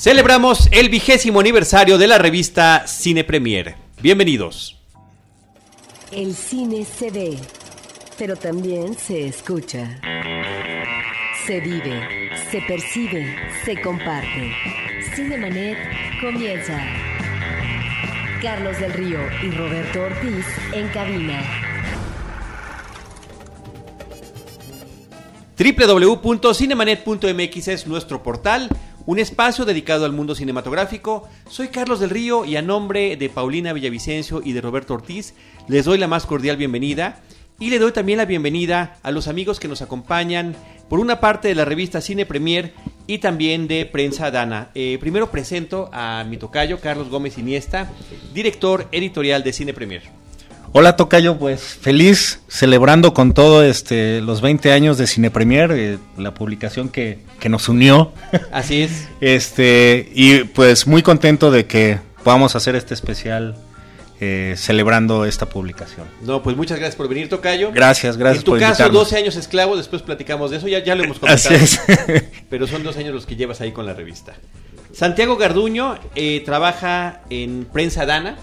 Celebramos el vigésimo aniversario de la revista Cine Premier. Bienvenidos. El cine se ve, pero también se escucha. Se vive, se percibe, se comparte. Cinemanet comienza. Carlos del Río y Roberto Ortiz en cabina. www.cinemanet.mx es nuestro portal, un espacio dedicado al mundo cinematográfico. Soy Carlos del Río y a nombre de Paulina Villavicencio y de Roberto Ortiz les doy la más cordial bienvenida y le doy también la bienvenida a los amigos que nos acompañan por una parte de la revista Cine Premier y también de Prensa Dana. Eh, primero presento a mi tocayo Carlos Gómez Iniesta, director editorial de Cine Premier. Hola Tocayo, pues feliz celebrando con todo este los 20 años de Cine Premier, eh, la publicación que, que, nos unió. Así es. este y pues muy contento de que podamos hacer este especial eh, celebrando esta publicación. No, pues muchas gracias por venir, Tocayo. Gracias, gracias. En tu caso, 12 años esclavo, después platicamos de eso, ya, ya lo hemos comentado. Así es. pero son dos años los que llevas ahí con la revista. Santiago Garduño eh, trabaja en Prensa Dana.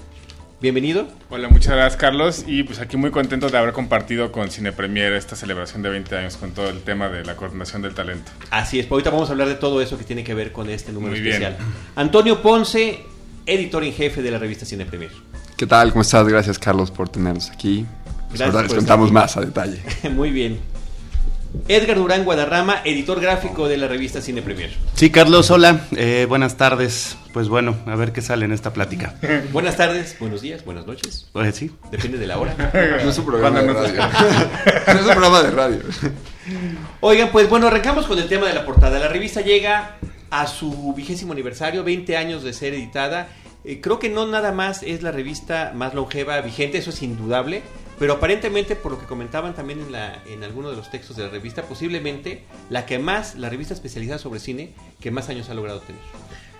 Bienvenido. Hola, muchas gracias Carlos y pues aquí muy contento de haber compartido con Cine Premier esta celebración de 20 años con todo el tema de la coordinación del talento. Así es, pues ahorita vamos a hablar de todo eso que tiene que ver con este número Muy especial. bien. Antonio Ponce, editor en jefe de la revista Cine Premier. ¿Qué tal? ¿Cómo estás? Gracias, Carlos, por tenernos aquí. Pues Gracias ahora les por contamos más a detalle. Muy bien. Edgar Durán Guadarrama, editor gráfico de la revista Cine Premier. Sí, Carlos, hola, eh, buenas tardes. Pues bueno, a ver qué sale en esta plática. Buenas tardes, buenos días, buenas noches. Pues sí, Depende de la hora. No es un programa de radio. No es un programa de radio. Oigan, pues bueno, arrancamos con el tema de la portada. La revista llega a su vigésimo aniversario, 20 años de ser editada. Eh, creo que no nada más es la revista más longeva vigente, eso es indudable. Pero aparentemente, por lo que comentaban también en, la, en alguno de los textos de la revista, posiblemente la que más, la revista especializada sobre cine, que más años ha logrado tener.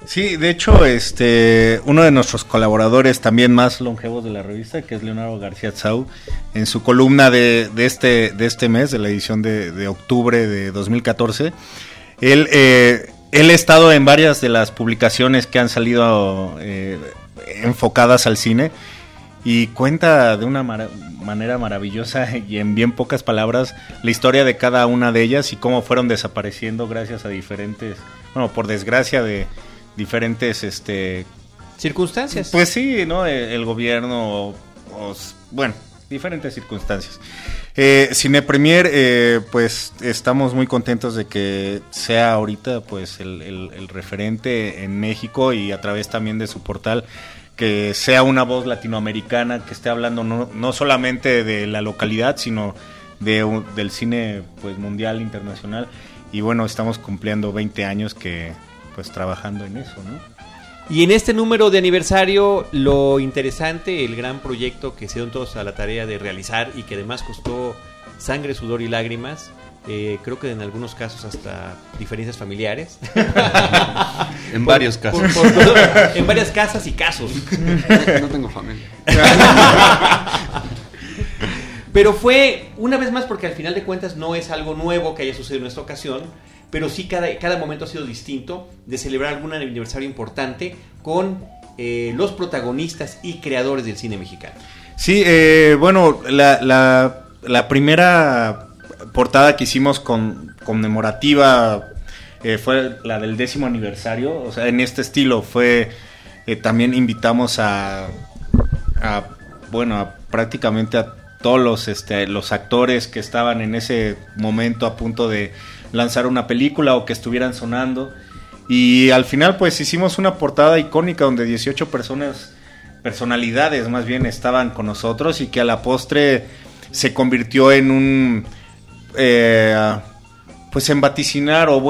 Sí, de hecho, este, uno de nuestros colaboradores también más longevos de la revista, que es Leonardo García Tsau, en su columna de, de este, de este mes, de la edición de, de octubre de 2014, él, eh, él ha estado en varias de las publicaciones que han salido eh, enfocadas al cine y cuenta de una mara- manera maravillosa y en bien pocas palabras la historia de cada una de ellas y cómo fueron desapareciendo gracias a diferentes, bueno, por desgracia de diferentes, este, Circunstancias. pues sí, ¿no? El, el gobierno, bueno, diferentes circunstancias. Eh, Cine Premier, eh, pues estamos muy contentos de que sea ahorita pues el, el- el referente en México y a través también de su portal que sea una voz latinoamericana que esté hablando no, no solamente de la localidad, sino de, del cine pues mundial, internacional. Y bueno, estamos cumpliendo 20 años que pues trabajando en eso, ¿no? Y en este número de aniversario, lo interesante, el gran proyecto que se dieron todos a la tarea de realizar y que además costó sangre, sudor y lágrimas, eh, creo que en algunos casos hasta diferencias familiares. en Por- varios casos. por- por todo- en varias casas y casos. No tengo familia. Pero fue, una vez más, porque al final de cuentas no es algo nuevo que haya sucedido en esta ocasión, pero sí cada, cada momento ha sido distinto de celebrar algún aniversario importante con eh, los protagonistas y creadores del cine mexicano. Sí, eh, bueno, la, la, la primera portada que hicimos con conmemorativa eh, fue la del décimo aniversario, o sea, en este estilo fue, eh, también invitamos a, a, bueno, a prácticamente a todos los, este, los actores que estaban en ese momento a punto de lanzar una película o que estuvieran sonando. Y al final pues hicimos una portada icónica donde 18 personas, personalidades más bien, estaban con nosotros y que a la postre se convirtió en un... eh, pues en vaticinar o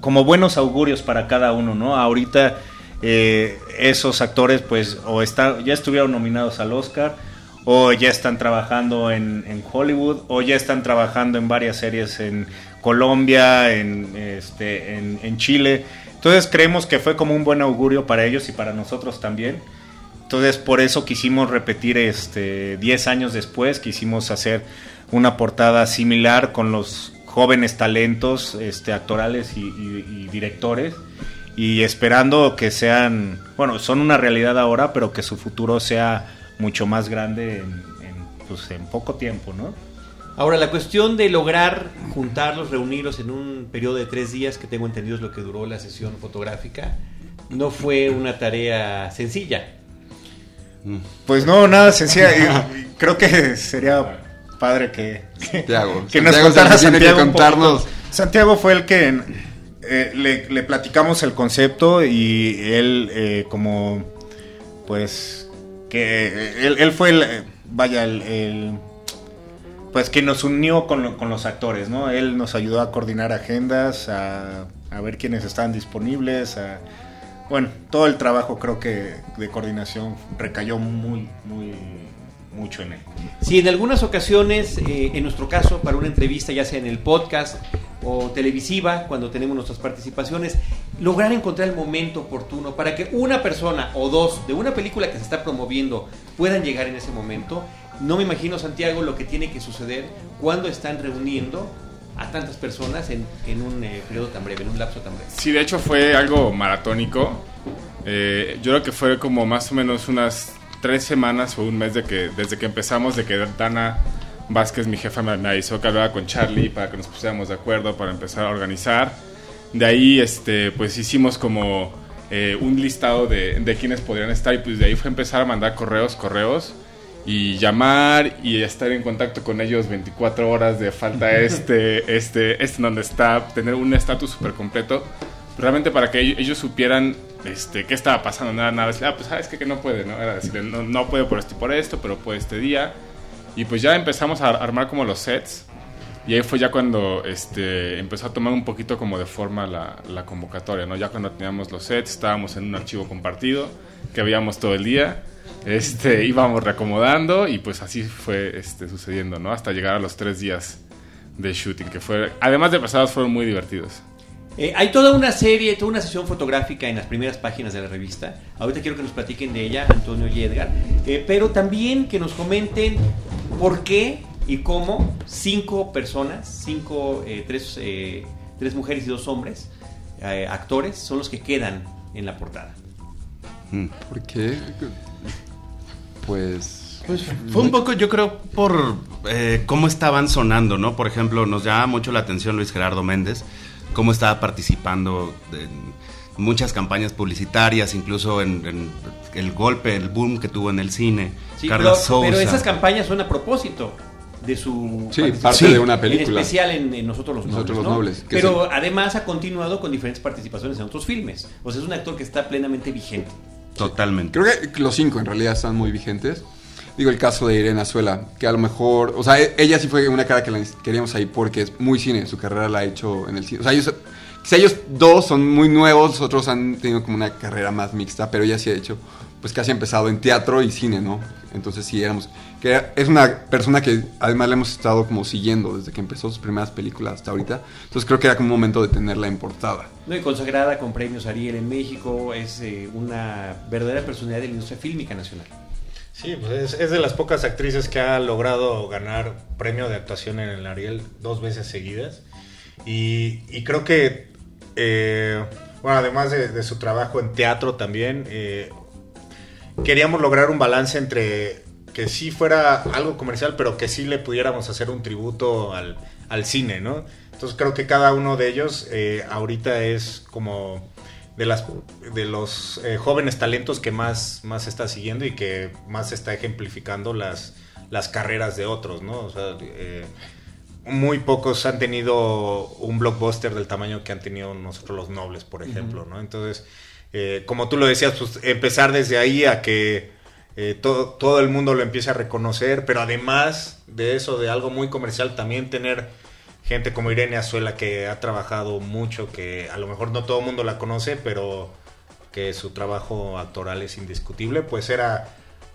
como buenos augurios para cada uno, ¿no? Ahorita eh, esos actores pues o está, ya estuvieron nominados al Oscar o ya están trabajando en, Hollywood o ya están trabajando en varias series en Colombia, en, este, en Chile. Entonces creemos que fue como un buen augurio para ellos y para nosotros también. Entonces por eso quisimos repetir este 10 años después, quisimos hacer una portada similar con los jóvenes talentos este, actorales y, y- y directores y esperando que sean, bueno, son una realidad ahora, pero que su futuro sea mucho más grande en, en, pues, en poco tiempo, ¿no? Ahora, la cuestión de lograr juntarlos, reunirlos en un periodo de tres días, que tengo entendido es lo que duró la sesión fotográfica, no fue una tarea sencilla. Pues no, nada sencilla. Creo que sería padre que, Santiago. que nos Santiago contara que que Santiago poco. contarnos. Santiago fue el que eh, le, le platicamos el concepto y él eh, como pues que eh, él, él fue el vaya el, el- pues que nos unió con, lo- con los actores, ¿no? Él nos ayudó a coordinar agendas, a, a ver quiénes estaban disponibles, a bueno, todo el trabajo creo que de coordinación recayó muy, muy, mucho en él. Si en algunas ocasiones, eh, en nuestro caso, para una entrevista, ya sea en el podcast o televisiva, cuando tenemos nuestras participaciones, lograr encontrar el momento oportuno para que una persona o dos de una película que se está promoviendo puedan llegar en ese momento, no me imagino, Santiago, lo que tiene que suceder cuando están reuniendo a tantas personas en, en un eh, periodo tan breve, en un lapso tan breve. Sí, de hecho fue algo maratónico. Eh, yo creo que fue como más o menos unas tres semanas o un mes de que, desde que empezamos, de que Dana Vázquez, mi jefa, me, me avisó que hablaba con Charlie para que nos pusiéramos de acuerdo para empezar a organizar. De ahí, este, pues hicimos como eh, un listado de, de quienes podrían estar y pues de ahí fue empezar a mandar correos, correos y llamar y estar en contacto con ellos 24 horas de falta este, este, este donde está, tener un estatus súper completo, realmente para que ellos, ellos supieran este, qué estaba pasando, nada, nada, ah, pues sabes que, que no puede, ¿no? Era decirle, no, no puede por esto por esto, pero puede este día. Y pues ya empezamos a armar como los sets. Y ahí fue ya cuando este, empezó a tomar un poquito como de forma la, la convocatoria, ¿no? Ya cuando teníamos los sets, estábamos en un archivo compartido que veíamos todo el día, este, íbamos reacomodando y pues así fue este, sucediendo, ¿no? Hasta llegar a los tres días de shooting, que fue, además de pesados, fueron muy divertidos. Eh, hay toda una serie, toda una sesión fotográfica en las primeras páginas de la revista. Ahorita quiero que nos platiquen de ella, Antonio y Edgar. Eh, pero también que nos comenten por qué y cómo cinco personas, cinco, eh, tres, eh, tres mujeres y dos hombres, eh, actores, son los que quedan en la portada. Mm. ¿Por qué? Pues. Pues fue un poco, yo creo, por eh, cómo estaban sonando, ¿no? Por ejemplo, nos llama mucho la atención Luis Gerardo Méndez, cómo estaba participando en muchas campañas publicitarias, incluso en, en el golpe, el boom que tuvo en el cine. Sí, Carla pero, Sousa. pero esas campañas son a propósito de su Sí, parte de una película. En especial en, en Nosotros los Nosotros Nobles. Nobles, Pero sí. además ha continuado con diferentes participaciones en otros filmes. O sea, es un actor que está plenamente vigente. Totalmente. Creo que los cinco en realidad están muy vigentes. Digo, el caso de Irene Azuela, que a lo mejor. O sea, e- ella sí fue una cara que la queríamos ahí porque es muy cine. Su carrera la ha hecho en el cine. O sea, ellos. Quizá ellos dos son muy nuevos, otros han tenido como una carrera más mixta, pero ella sí ha hecho, pues casi ha empezado en teatro y cine, ¿no? Entonces sí éramos, que es una persona que además le hemos estado como siguiendo desde que empezó sus primeras películas hasta ahorita. Entonces creo que era como un momento de tenerla en portada. ¿no? Y consagrada con premios Ariel en México. Es eh, una verdadera personalidad de la industria fílmica nacional. Sí, pues es, de las pocas actrices que ha logrado ganar premio de actuación en el Ariel dos veces seguidas. Y, creo que, eh, bueno, además de, de su trabajo en teatro también, eh, queríamos lograr un balance entre que sí fuera algo comercial, pero que sí le pudiéramos hacer un tributo al, al cine, ¿no? Entonces creo que cada uno de ellos eh, ahorita es como de las de los eh, jóvenes talentos que más más está siguiendo y que más está ejemplificando las las carreras de otros, ¿no? O sea, eh, muy pocos han tenido un blockbuster del tamaño que han tenido nosotros los nobles, por ejemplo, ¿no? Entonces, eh, como tú lo decías, pues empezar desde ahí a que eh, todo, todo el mundo lo empiece a reconocer, pero además de eso, de algo muy comercial, también tener gente como Irene Azuela que ha trabajado mucho, que a lo mejor no todo el mundo la conoce, pero que su trabajo actoral es indiscutible, pues era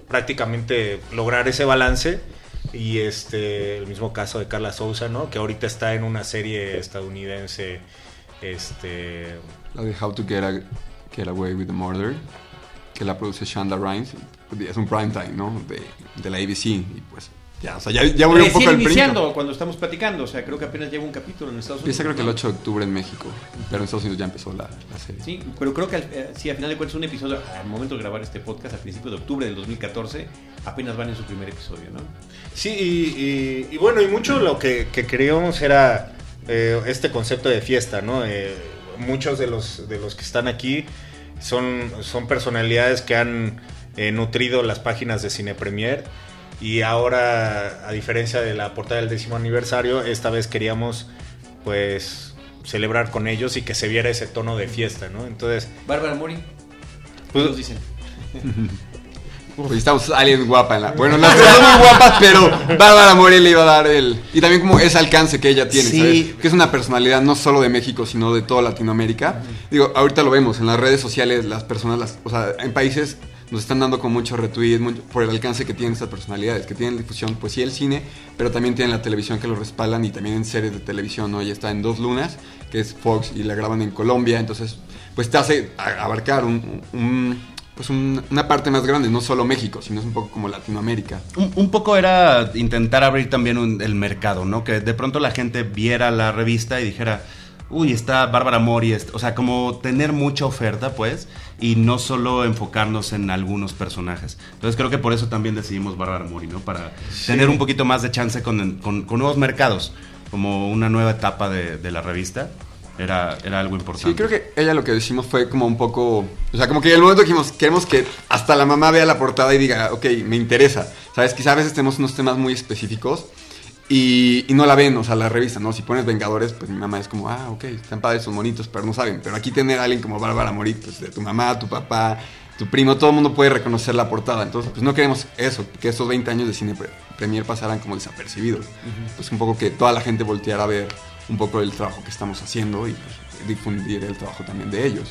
prácticamente lograr ese balance y este el mismo caso de Carla Sousa, ¿no? Que ahorita está en una serie estadounidense este La de How to Get, a- Get Away with the Murder, que la produce Shonda Rhimes. Es un prime time, ¿no? De, de la ABC. Y pues Ya, o sea, ya, ya volvió un poco el iniciando brinco. cuando estamos platicando, o sea, creo que apenas lleva un capítulo en Estados Unidos. Empieza creo que el ¿no? 8 de octubre en México, pero en Estados Unidos ya empezó la, la serie. Sí, pero creo que al, eh, sí, al final de cuentas un episodio, al momento de grabar este podcast, a principios de octubre del 2014, apenas van en su primer episodio, ¿no? Sí, y, y- y bueno, y mucho lo que, que queríamos era eh, este concepto de fiesta, ¿no? Eh, muchos de los, de los que están aquí son, son personalidades que han eh, nutrido las páginas de Cine Premier y ahora, a diferencia de la portada del décimo aniversario, esta vez queríamos, pues, celebrar con ellos y que se viera ese tono de fiesta, ¿no? Entonces, Bárbara Mori, ¿qué Pues- nos dicen? Pues estamos alguien guapa en la. Bueno, las dos son muy guapas, pero Bárbara Morel le iba a dar el. Y también como ese alcance que ella tiene, Sí. ¿sabes? Que es una personalidad no solo de México, sino de toda Latinoamérica. Digo, ahorita lo vemos en las redes sociales, las personas, las, o sea, en países nos están dando con mucho retweet mucho- por el alcance que tienen estas personalidades, que tienen difusión, pues sí, el cine, pero también tienen la televisión que lo respaldan y también en series de televisión, ¿no? Ella está en Dos Lunas, que es Fox, y la graban en Colombia, entonces, pues te hace abarcar un- pues un- una parte más grande, no solo México, sino es un poco como Latinoamérica. Un, un poco era intentar abrir también un- el mercado, ¿no? Que de pronto la gente viera la revista y dijera, uy, está Bárbara Mori, est-". o sea, como tener mucha oferta, pues, y no solo enfocarnos en algunos personajes. Entonces creo que por eso también decidimos Bárbara Mori, ¿no? Para tener un poquito más de chance con, con- con nuevos mercados, como una nueva etapa de, de la revista. Era, era algo importante. Sí, creo que ella lo que decimos fue como un poco, o sea, como que en el momento dijimos, queremos que hasta la mamá vea la portada y diga, ok, me interesa. Sabes, quizá a veces tenemos unos temas muy específicos y, y no la ven, o sea, la revista, ¿no? Si pones Vengadores, pues mi mamá es como, ah, ok, están padres, son bonitos, pero no saben. Pero aquí tener a alguien como Bárbara Mori, pues de tu mamá, tu papá, tu primo, todo el mundo puede reconocer la portada. Entonces, pues no queremos eso, que estos 20 años de cine pre- premier pasaran como desapercibidos. Pues un poco que toda la gente volteara a ver un poco el trabajo que estamos haciendo y pues, difundir el trabajo también de ellos.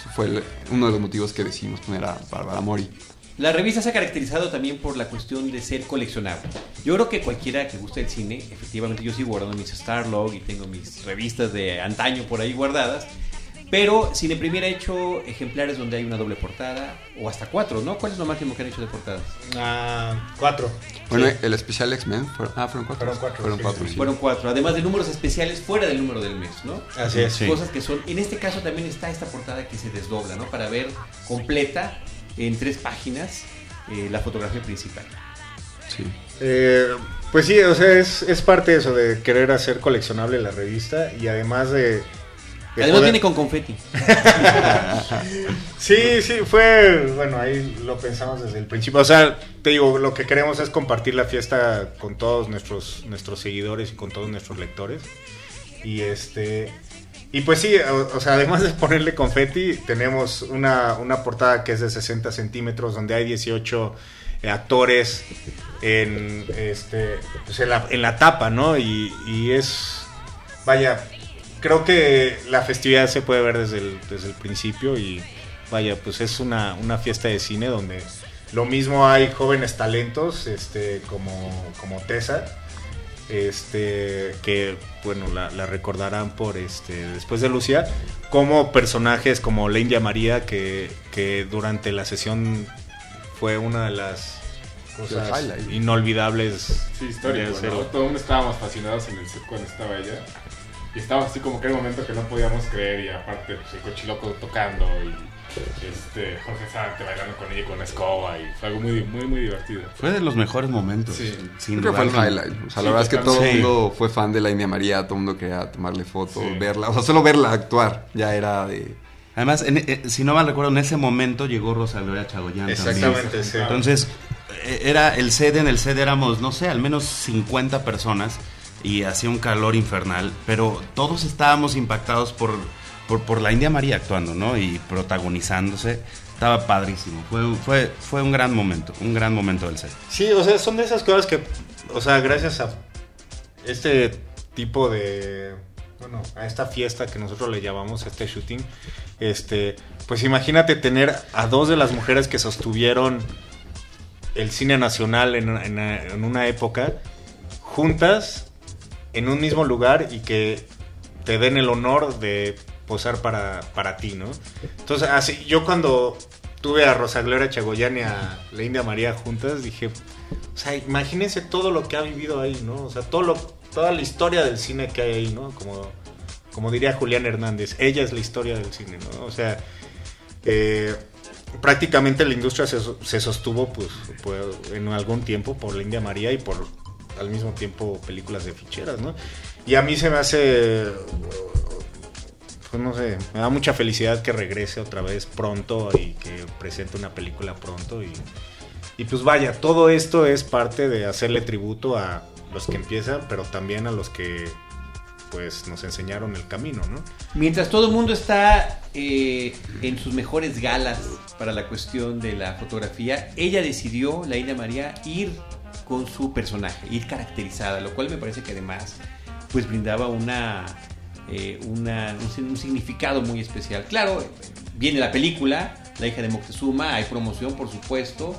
Eso fue el- uno de los motivos que decidimos poner a Bárbara Mori. La revista se ha caracterizado también por la cuestión de ser coleccionable. Yo creo que cualquiera que guste el cine, efectivamente yo sigo guardando mis Starlog y tengo mis revistas de antaño por ahí guardadas. Pero Cine Premier ha hecho ejemplares donde hay una doble portada, o hasta cuatro, ¿no? ¿Cuál es lo máximo que han hecho de portadas? ah, cuatro. Bueno, Sí. el especial X-Men, ah, fueron cuatro. Fueron cuatro, Fueron sí, cuatro, sí, sí. sí. Fueron cuatro, además de números especiales fuera del número del mes, ¿no? Así es. Sí. Cosas que son, en este caso también está esta portada que se desdobla, ¿no? Para ver completa en tres páginas eh, la fotografía principal. Sí. Eh, pues sí, o sea, es, es parte de eso, de querer hacer coleccionable la revista y además de... de Además poder- viene con confeti. Sí, sí, fue, bueno, ahí lo pensamos desde el principio. O sea, te digo, lo que queremos es compartir la fiesta con todos nuestros, nuestros seguidores y con todos nuestros lectores. Y este... Y pues sí, o, sea, además de ponerle confeti, tenemos una, una portada que es de 60 centímetros, donde hay 18 eh, actores en, este, pues en, la, en la tapa, ¿no? Y, y es, vaya, creo que la festividad se puede ver desde el, desde el principio y vaya, pues es una, una fiesta de cine donde lo mismo hay jóvenes talentos, este, como, como Tessa, este, que bueno, la, la recordarán por este, después de Lucia, como personajes como la India María, que, que durante la sesión fue una de las cosas inolvidables. Sí, histórico, de ¿no? Todo el mundo estábamos fascinados en el set cuando estaba ella. Y estaba así como que un momento que no podíamos creer y aparte pues, el cochiloco tocando y este Jorge Sante bailando con ella y con la escoba y fue algo muy, muy, muy divertido. Fue de los mejores momentos. Sí. sin Creo que fue el duda. highlight. O sea, Sí, la verdad es que todo el mundo fue fan de la India María, todo el mundo quería tomarle fotos, Sí. verla. O sea, solo verla actuar ya era de... Además, en- eh, si no mal recuerdo, en ese momento llegó Rosa Gloria Chagoyán Exactamente, también. sí. Entonces, eh, era el sede, en el sede éramos, no sé, al menos 50 personas y hacía un calor infernal, pero todos estábamos impactados por, por, por la India María actuando, ¿no? Y protagonizándose. Estaba padrísimo. Fue, fue, fue un gran momento, un gran momento del set. Sí, o sea, son de esas cosas que, o sea, gracias a este tipo de, bueno, a esta fiesta que nosotros le llamamos este shooting, este, pues imagínate tener a dos de las mujeres que sostuvieron el cine nacional en, en- en una época juntas en un mismo lugar y que te den el honor de posar para, para ti, ¿no? Entonces, así, yo cuando tuve a Rosa Gloria Chagoyán y a la India María juntas, dije, O sea, imagínense todo lo que ha vivido ahí, ¿no? O sea, todo lo, toda la historia del cine que hay ahí, ¿no? Como, como diría Julián Hernández, ella es la historia del cine, ¿no? O sea, eh, prácticamente la industria se, se sostuvo pues, pues, en algún tiempo por la India María y por al mismo tiempo películas de ficheras, ¿no? Y a mí se me hace, pues no sé, me da mucha felicidad que regrese otra vez pronto y que presente una película pronto y, y pues vaya, todo esto es parte de hacerle tributo a los que empiezan, pero también a los que pues nos enseñaron el camino, ¿no? Mientras todo el mundo está eh, en sus mejores galas para la cuestión de la fotografía, ella decidió, la India María, ir con su personaje, ir caracterizada, lo cual me parece que además pues brindaba una, eh, un, significado muy especial. Claro, viene la película, La hija de Moctezuma, hay promoción por supuesto,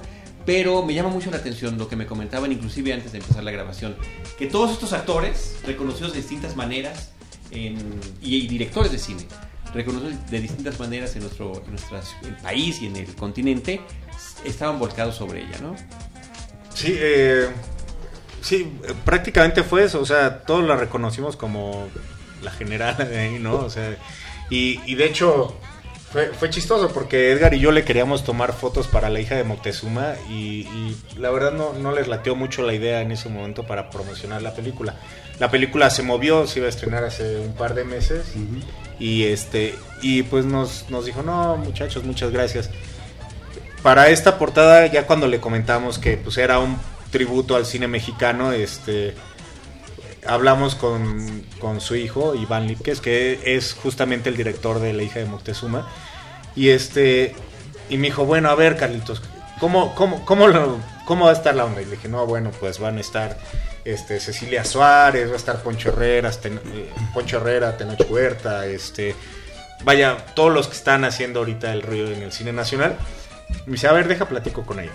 pero me llama mucho la atención lo que me comentaban inclusive antes de empezar la grabación, que todos estos actores, reconocidos de distintas maneras, y, directores de cine, reconocidos de distintas maneras en nuestro en nuestra ci- el país y en el continente, estaban volcados sobre ella, ¿no? Sí, eh, sí, prácticamente fue eso, o sea, todos la reconocimos como la general de ahí, ¿no? O sea, y, y de hecho fue, fue chistoso porque Edgar y yo le queríamos tomar fotos para la hija de Moctezuma y, y la verdad no, no les lateó mucho la idea en ese momento para promocionar la película. La película se movió, se iba a estrenar hace un par de meses y este y pues nos, nos dijo, no muchachos, muchas gracias para esta portada, ya cuando le comentamos que pues era un tributo al cine mexicano, este hablamos con, con su hijo, Iván Lipkes, que es justamente el director de La hija de Moctezuma. Y este y me dijo, bueno, a ver, Carlitos, ¿cómo, cómo, cómo, cómo va a estar la onda? Y le dije, no, bueno, pues van a estar este, Cecilia Suárez, va a estar Poncho Herrera, eh, Poncho Herrera, Tenoch Huerta, este, vaya, todos los que están haciendo ahorita el ruido en el cine nacional. Me dice, a ver, deja platico con ella.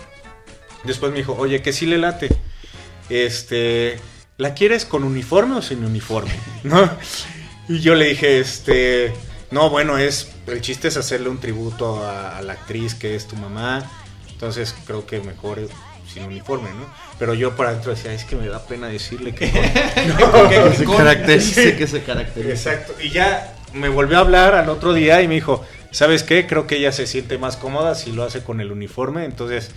Después me dijo, oye, que sí le late. Este, ¿la quieres con uniforme o sin uniforme? ¿No? Y yo le dije, este, no, bueno, es, el chiste es hacerle un tributo a, a la actriz que es tu mamá. Entonces creo que mejor es sin uniforme, ¿no? Pero yo por adentro decía, es que me da pena decirle que... Que se caracterice, que se caracterice. Exacto. Y ya me volvió a hablar al otro día y me dijo, ¿sabes qué? Creo que ella se siente más cómoda si lo hace con el uniforme. Entonces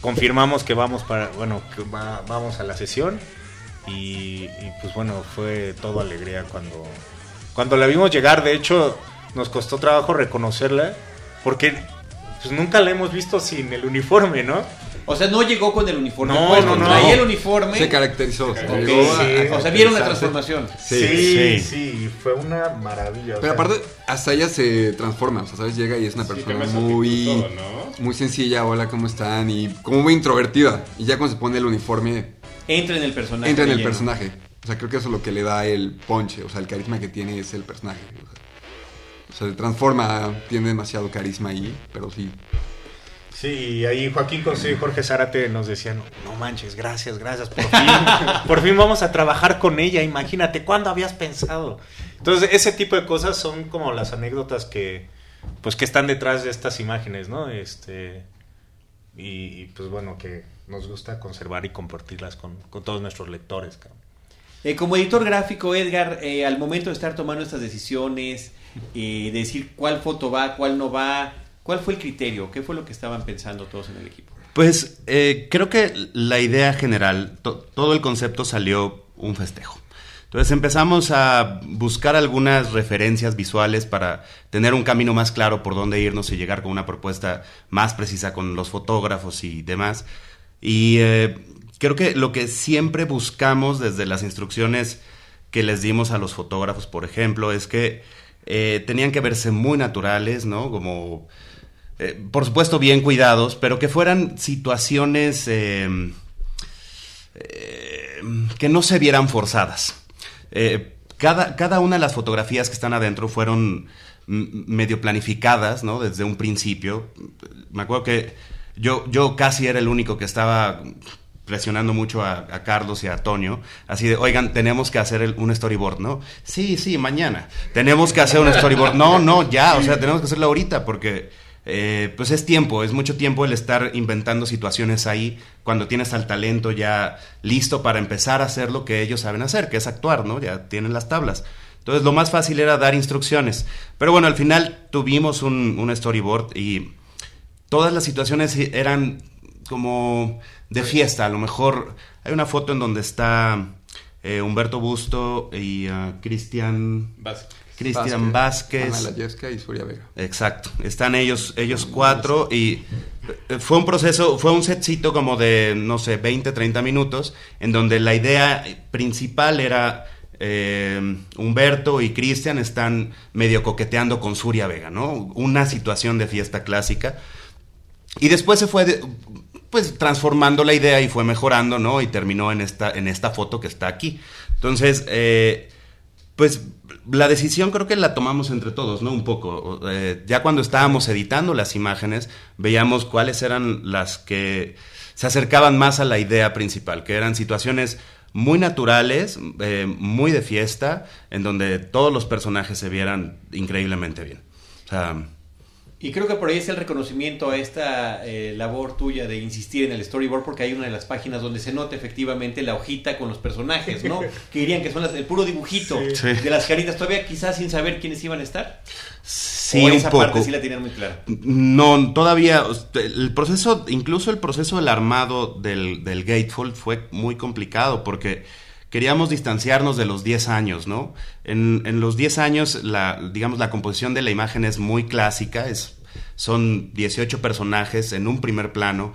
confirmamos que vamos para, bueno, que va- vamos a la sesión. Y, y, pues bueno, fue todo alegría cuando, cuando la vimos llegar. De hecho, nos costó trabajo reconocerla porque pues nunca la hemos visto sin el uniforme, ¿no? O sea, no llegó con el uniforme No, no, no. traía el uniforme. Se caracterizó. se Ok, llegó a- sí. a O sea, vieron la transformación. sí, sí. sí, fue una maravilla. o Pero sea, aparte, hasta ella se transforma, o sea, ¿sabes? Llega y es una persona muy, muy sencilla, hola, ¿cómo están? Y como muy introvertida. Y ya cuando se pone el uniforme, Entra en el personaje. entra en el lleno. personaje. O sea, creo que eso es lo que le da el ponche, o sea, el carisma que tiene es el personaje. O sea, o sea, se transforma, tiene demasiado carisma ahí, pero sí. Sí, y ahí Joaquín Cosío y Jorge Zárate nos decían, no manches, gracias, gracias, por fin, por fin vamos a trabajar con ella, imagínate, ¿cuándo habías pensado? Entonces, ese tipo de cosas son como las anécdotas que, pues, que están detrás de estas imágenes, ¿no? Este, y, y, pues bueno, que nos gusta conservar y compartirlas con, con todos nuestros lectores, cabrón. Eh, como editor gráfico, Edgar, eh, al momento de estar tomando estas decisiones, eh, de decir cuál foto va, cuál no va, ¿cuál fue el criterio? ¿Qué fue lo que estaban pensando todos en el equipo? Pues eh, creo que la idea general, to- todo el concepto salió un festejo. Entonces empezamos a buscar algunas referencias visuales para tener un camino más claro por dónde irnos y llegar con una propuesta más precisa con los fotógrafos y demás. Y eh, creo que lo que siempre buscamos desde las instrucciones que les dimos a los fotógrafos, por ejemplo, es que eh, tenían que verse muy naturales, ¿no? Como eh, por supuesto bien cuidados, pero que fueran situaciones que no se vieran forzadas. Cada, cada una de las fotografías que están adentro fueron medio planificadas, ¿no? Desde un principio. Me acuerdo que yo, yo casi era el único que estaba presionando mucho a, Carlos y a Antonio, así de, oigan, tenemos que hacer un storyboard, ¿no? Sí, sí, mañana. Tenemos que hacer un storyboard. No, no, ya, o sea, tenemos que hacerlo ahorita porque eh, pues es tiempo, es mucho tiempo el estar inventando situaciones ahí cuando tienes al talento ya listo para empezar a hacer lo que ellos saben hacer, que es actuar, ¿no? Ya tienen las tablas. Entonces lo más fácil era dar instrucciones. Pero bueno, al final tuvimos un, un storyboard y todas las situaciones eran como de fiesta. A lo mejor hay una foto en donde está eh, Humberto Busto y ah, Cristian Vázquez. Cristian Vázquez. Ana y Surya Vega. Exacto, están ellos, ellos cuatro y eh, fue un proceso, fue un setcito como de, no sé, 20, 30 minutos, en donde la idea principal era eh, Humberto y Cristian están medio coqueteando con Surya Vega, ¿no? Una situación de fiesta clásica. Y después se fue, pues, transformando la idea y fue mejorando, ¿no? Y terminó en esta, en esta foto que está aquí. Entonces, eh, pues la decisión creo que la tomamos entre todos, ¿no? Un poco. Eh, ya cuando estábamos editando las imágenes, veíamos cuáles eran las que se acercaban más a la idea principal, que eran situaciones muy naturales, eh, muy de fiesta, en donde todos los personajes se vieran increíblemente bien. O sea, Y creo que por ahí es el reconocimiento a esta eh, labor tuya de insistir en el storyboard, porque hay una de las páginas donde se nota efectivamente la hojita con los personajes, ¿no? que dirían que son las, el puro dibujito Sí. de las caritas, todavía quizás sin saber quiénes iban a estar. sí, o un esa poco. parte sí la tenían muy clara. No, todavía, el proceso, incluso el proceso del armado del, del Gatefold fue muy complicado porque queríamos distanciarnos de los 10 años, ¿no? En, en los 10 años, la, digamos, la composición de la imagen es muy clásica, es, son 18 personajes en un primer plano,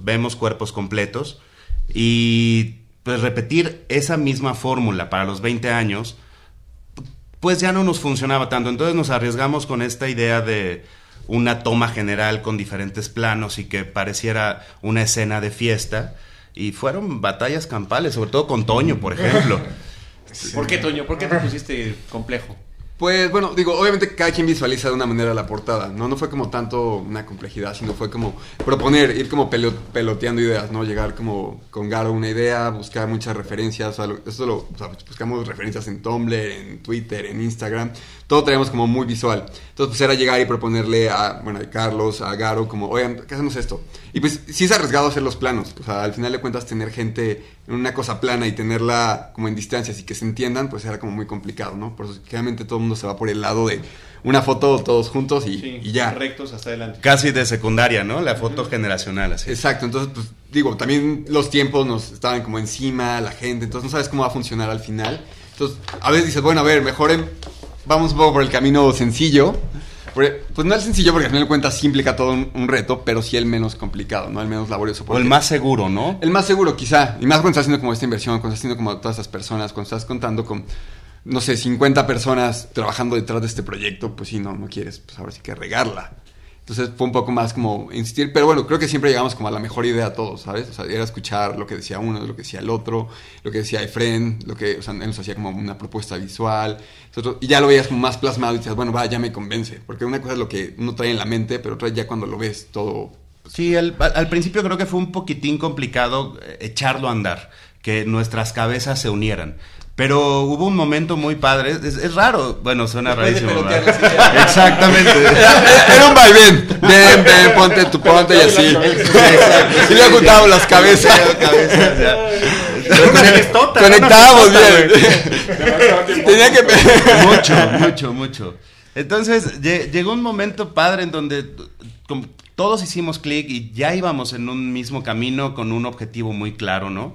vemos cuerpos completos y pues repetir esa misma fórmula para los 20 años, pues ya no nos funcionaba tanto. Entonces nos arriesgamos con esta idea de una toma general con diferentes planos y que pareciera una escena de fiesta. Y fueron batallas campales, sobre todo con Toño, por ejemplo. ¿Por qué, Toño? ¿Por qué te pusiste complejo? Pues bueno, digo, obviamente cada quien visualiza de una manera la portada, ¿no? No fue como tanto una complejidad, sino fue como proponer, ir como pelo- peloteando ideas, ¿no? Llegar como con Garo una idea, buscar muchas referencias, o sea, lo- eso lo, o sea, buscamos referencias en Tumblr, en Twitter, en Instagram, todo traíamos como muy visual. Entonces pues era llegar y proponerle a, bueno, a Carlos, a Garo, como, oigan, ¿qué hacemos esto? Y pues sí es arriesgado hacer los planos, o sea, al final de cuentas tener gente en una cosa plana y tenerla como en distancias y que se entiendan, pues era como muy complicado, ¿no? Por eso generalmente todo el mundo se va por el lado de una foto todos juntos y, Sí, y ya. Rectos hasta adelante. Casi de secundaria, ¿no? La foto generacional, así. Exacto, entonces, pues digo, también los tiempos nos estaban como encima, la gente, entonces no sabes cómo va a funcionar al final. Entonces, a veces dices, bueno, a ver, mejor em- vamos un poco por el camino sencillo. Pues no el sencillo porque al final de cuentas sí implica todo un, un reto, pero sí el menos complicado, ¿no? El menos laborioso. O el más seguro, ¿no? El más seguro, quizá. Y más cuando estás haciendo como esta inversión, cuando estás haciendo como todas estas personas, cuando estás contando con, no sé, 50 personas trabajando detrás de este proyecto, pues sí, no, no quieres, pues ahora sí que regarla. Entonces fue un poco más como insistir, pero bueno, creo que siempre llegamos como a la mejor idea todos, ¿sabes? O sea, era escuchar lo que decía uno, lo que decía el otro, lo que decía Efren, lo que, o sea, él nos hacía como una propuesta visual, y ya lo veías como más plasmado y decías, bueno, va, ya me convence, porque una cosa es lo que uno trae en la mente, pero otra ya cuando lo ves todo Sí, al, al- al principio creo que fue un poquitín complicado eh, echarlo a andar, que nuestras cabezas se unieran. Pero hubo un momento muy padre, es, es raro, bueno, suena rarísimo. Exactamente. Era, un vaivén. Ven, ven, ponte tu ponte y así. Y le juntábamos las cabezas. Conectábamos bien. Tenía que. mucho, mucho, mucho. Entonces lle- llegó un momento padre en donde todos hicimos clic y ya íbamos en un mismo camino con un objetivo muy claro, ¿no?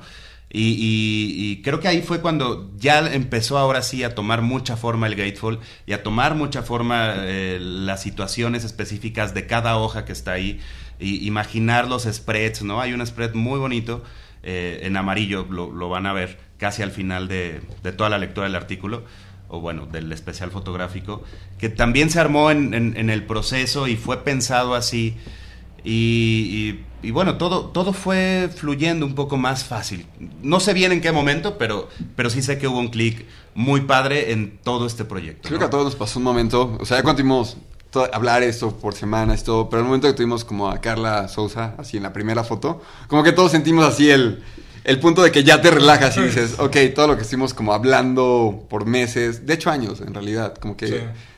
Y, creo que ahí fue cuando ya empezó ahora sí a tomar mucha forma el Gatefall y a tomar mucha forma eh, las situaciones específicas de cada hoja que está ahí. Y imaginar los spreads, ¿no? Hay un spread muy bonito eh, en amarillo, lo, van a ver casi al final de, de toda la lectura del artículo o bueno, del especial fotográfico, que también se armó en- en el proceso y fue pensado así. Y, y- y bueno, todo, todo fue fluyendo un poco más fácil. No sé bien en qué momento, pero, pero sí sé que hubo un clic muy padre en todo este proyecto. Creo ¿no? que a todos nos pasó un momento. O sea, ya cuando tuvimos to- hablar esto por semana, esto, pero el momento que tuvimos como a Carla Sousa, así en la primera foto, como que todos sentimos así el, el punto de que ya te relajas y dices, ok, todo lo que estuvimos como hablando por meses, de hecho años en realidad, como que Sí.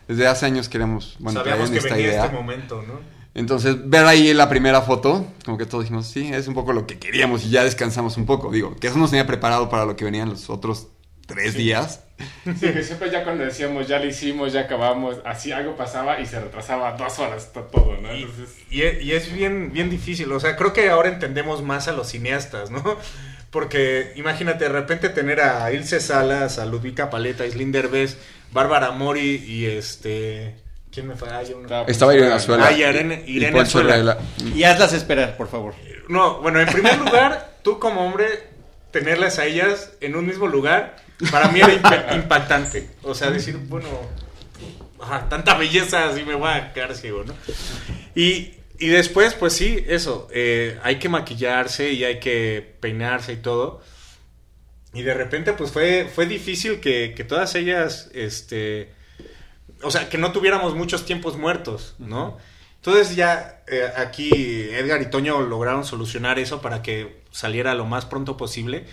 desde hace años queremos, bueno, Sabíamos que esta venía idea. este momento, ¿no? Entonces, ver ahí la primera foto, como que todos dijimos, sí, es un poco lo que queríamos y ya descansamos un poco. Digo, que eso nos tenía preparado para lo que venían los otros tres días. Sí, que siempre ya cuando decíamos, ya lo hicimos, ya acabamos, así algo pasaba y se retrasaba dos horas to- todo, ¿no? Y, Entonces, y es, y es bien, bien difícil. O sea, creo que ahora entendemos más a los cineastas, ¿no? Porque imagínate de repente tener a Ilse Salas, a Ludvika Paleta, a Islín Derbez, Bárbara Mori y este. ¿Quién me falla? Hay uno. Estaba- Estaba Irene Azuela. Ah, y Irene- y Irene Azuela. Y hazlas esperar, por favor. No, bueno, en primer lugar, tú como hombre, tenerlas a ellas en un mismo lugar, para mí era impa- impactante. O sea, decir, bueno, ajá, tanta belleza, así me voy a quedar ciego, ¿no? Y, y después, pues sí, eso, eh, hay que maquillarse y hay que peinarse y todo. Y de repente, pues fue, fue difícil que, que todas ellas, este, o sea, que no tuviéramos muchos tiempos muertos, ¿no? Entonces ya eh, aquí Edgar y Toño lograron solucionar eso para que saliera lo más pronto posible.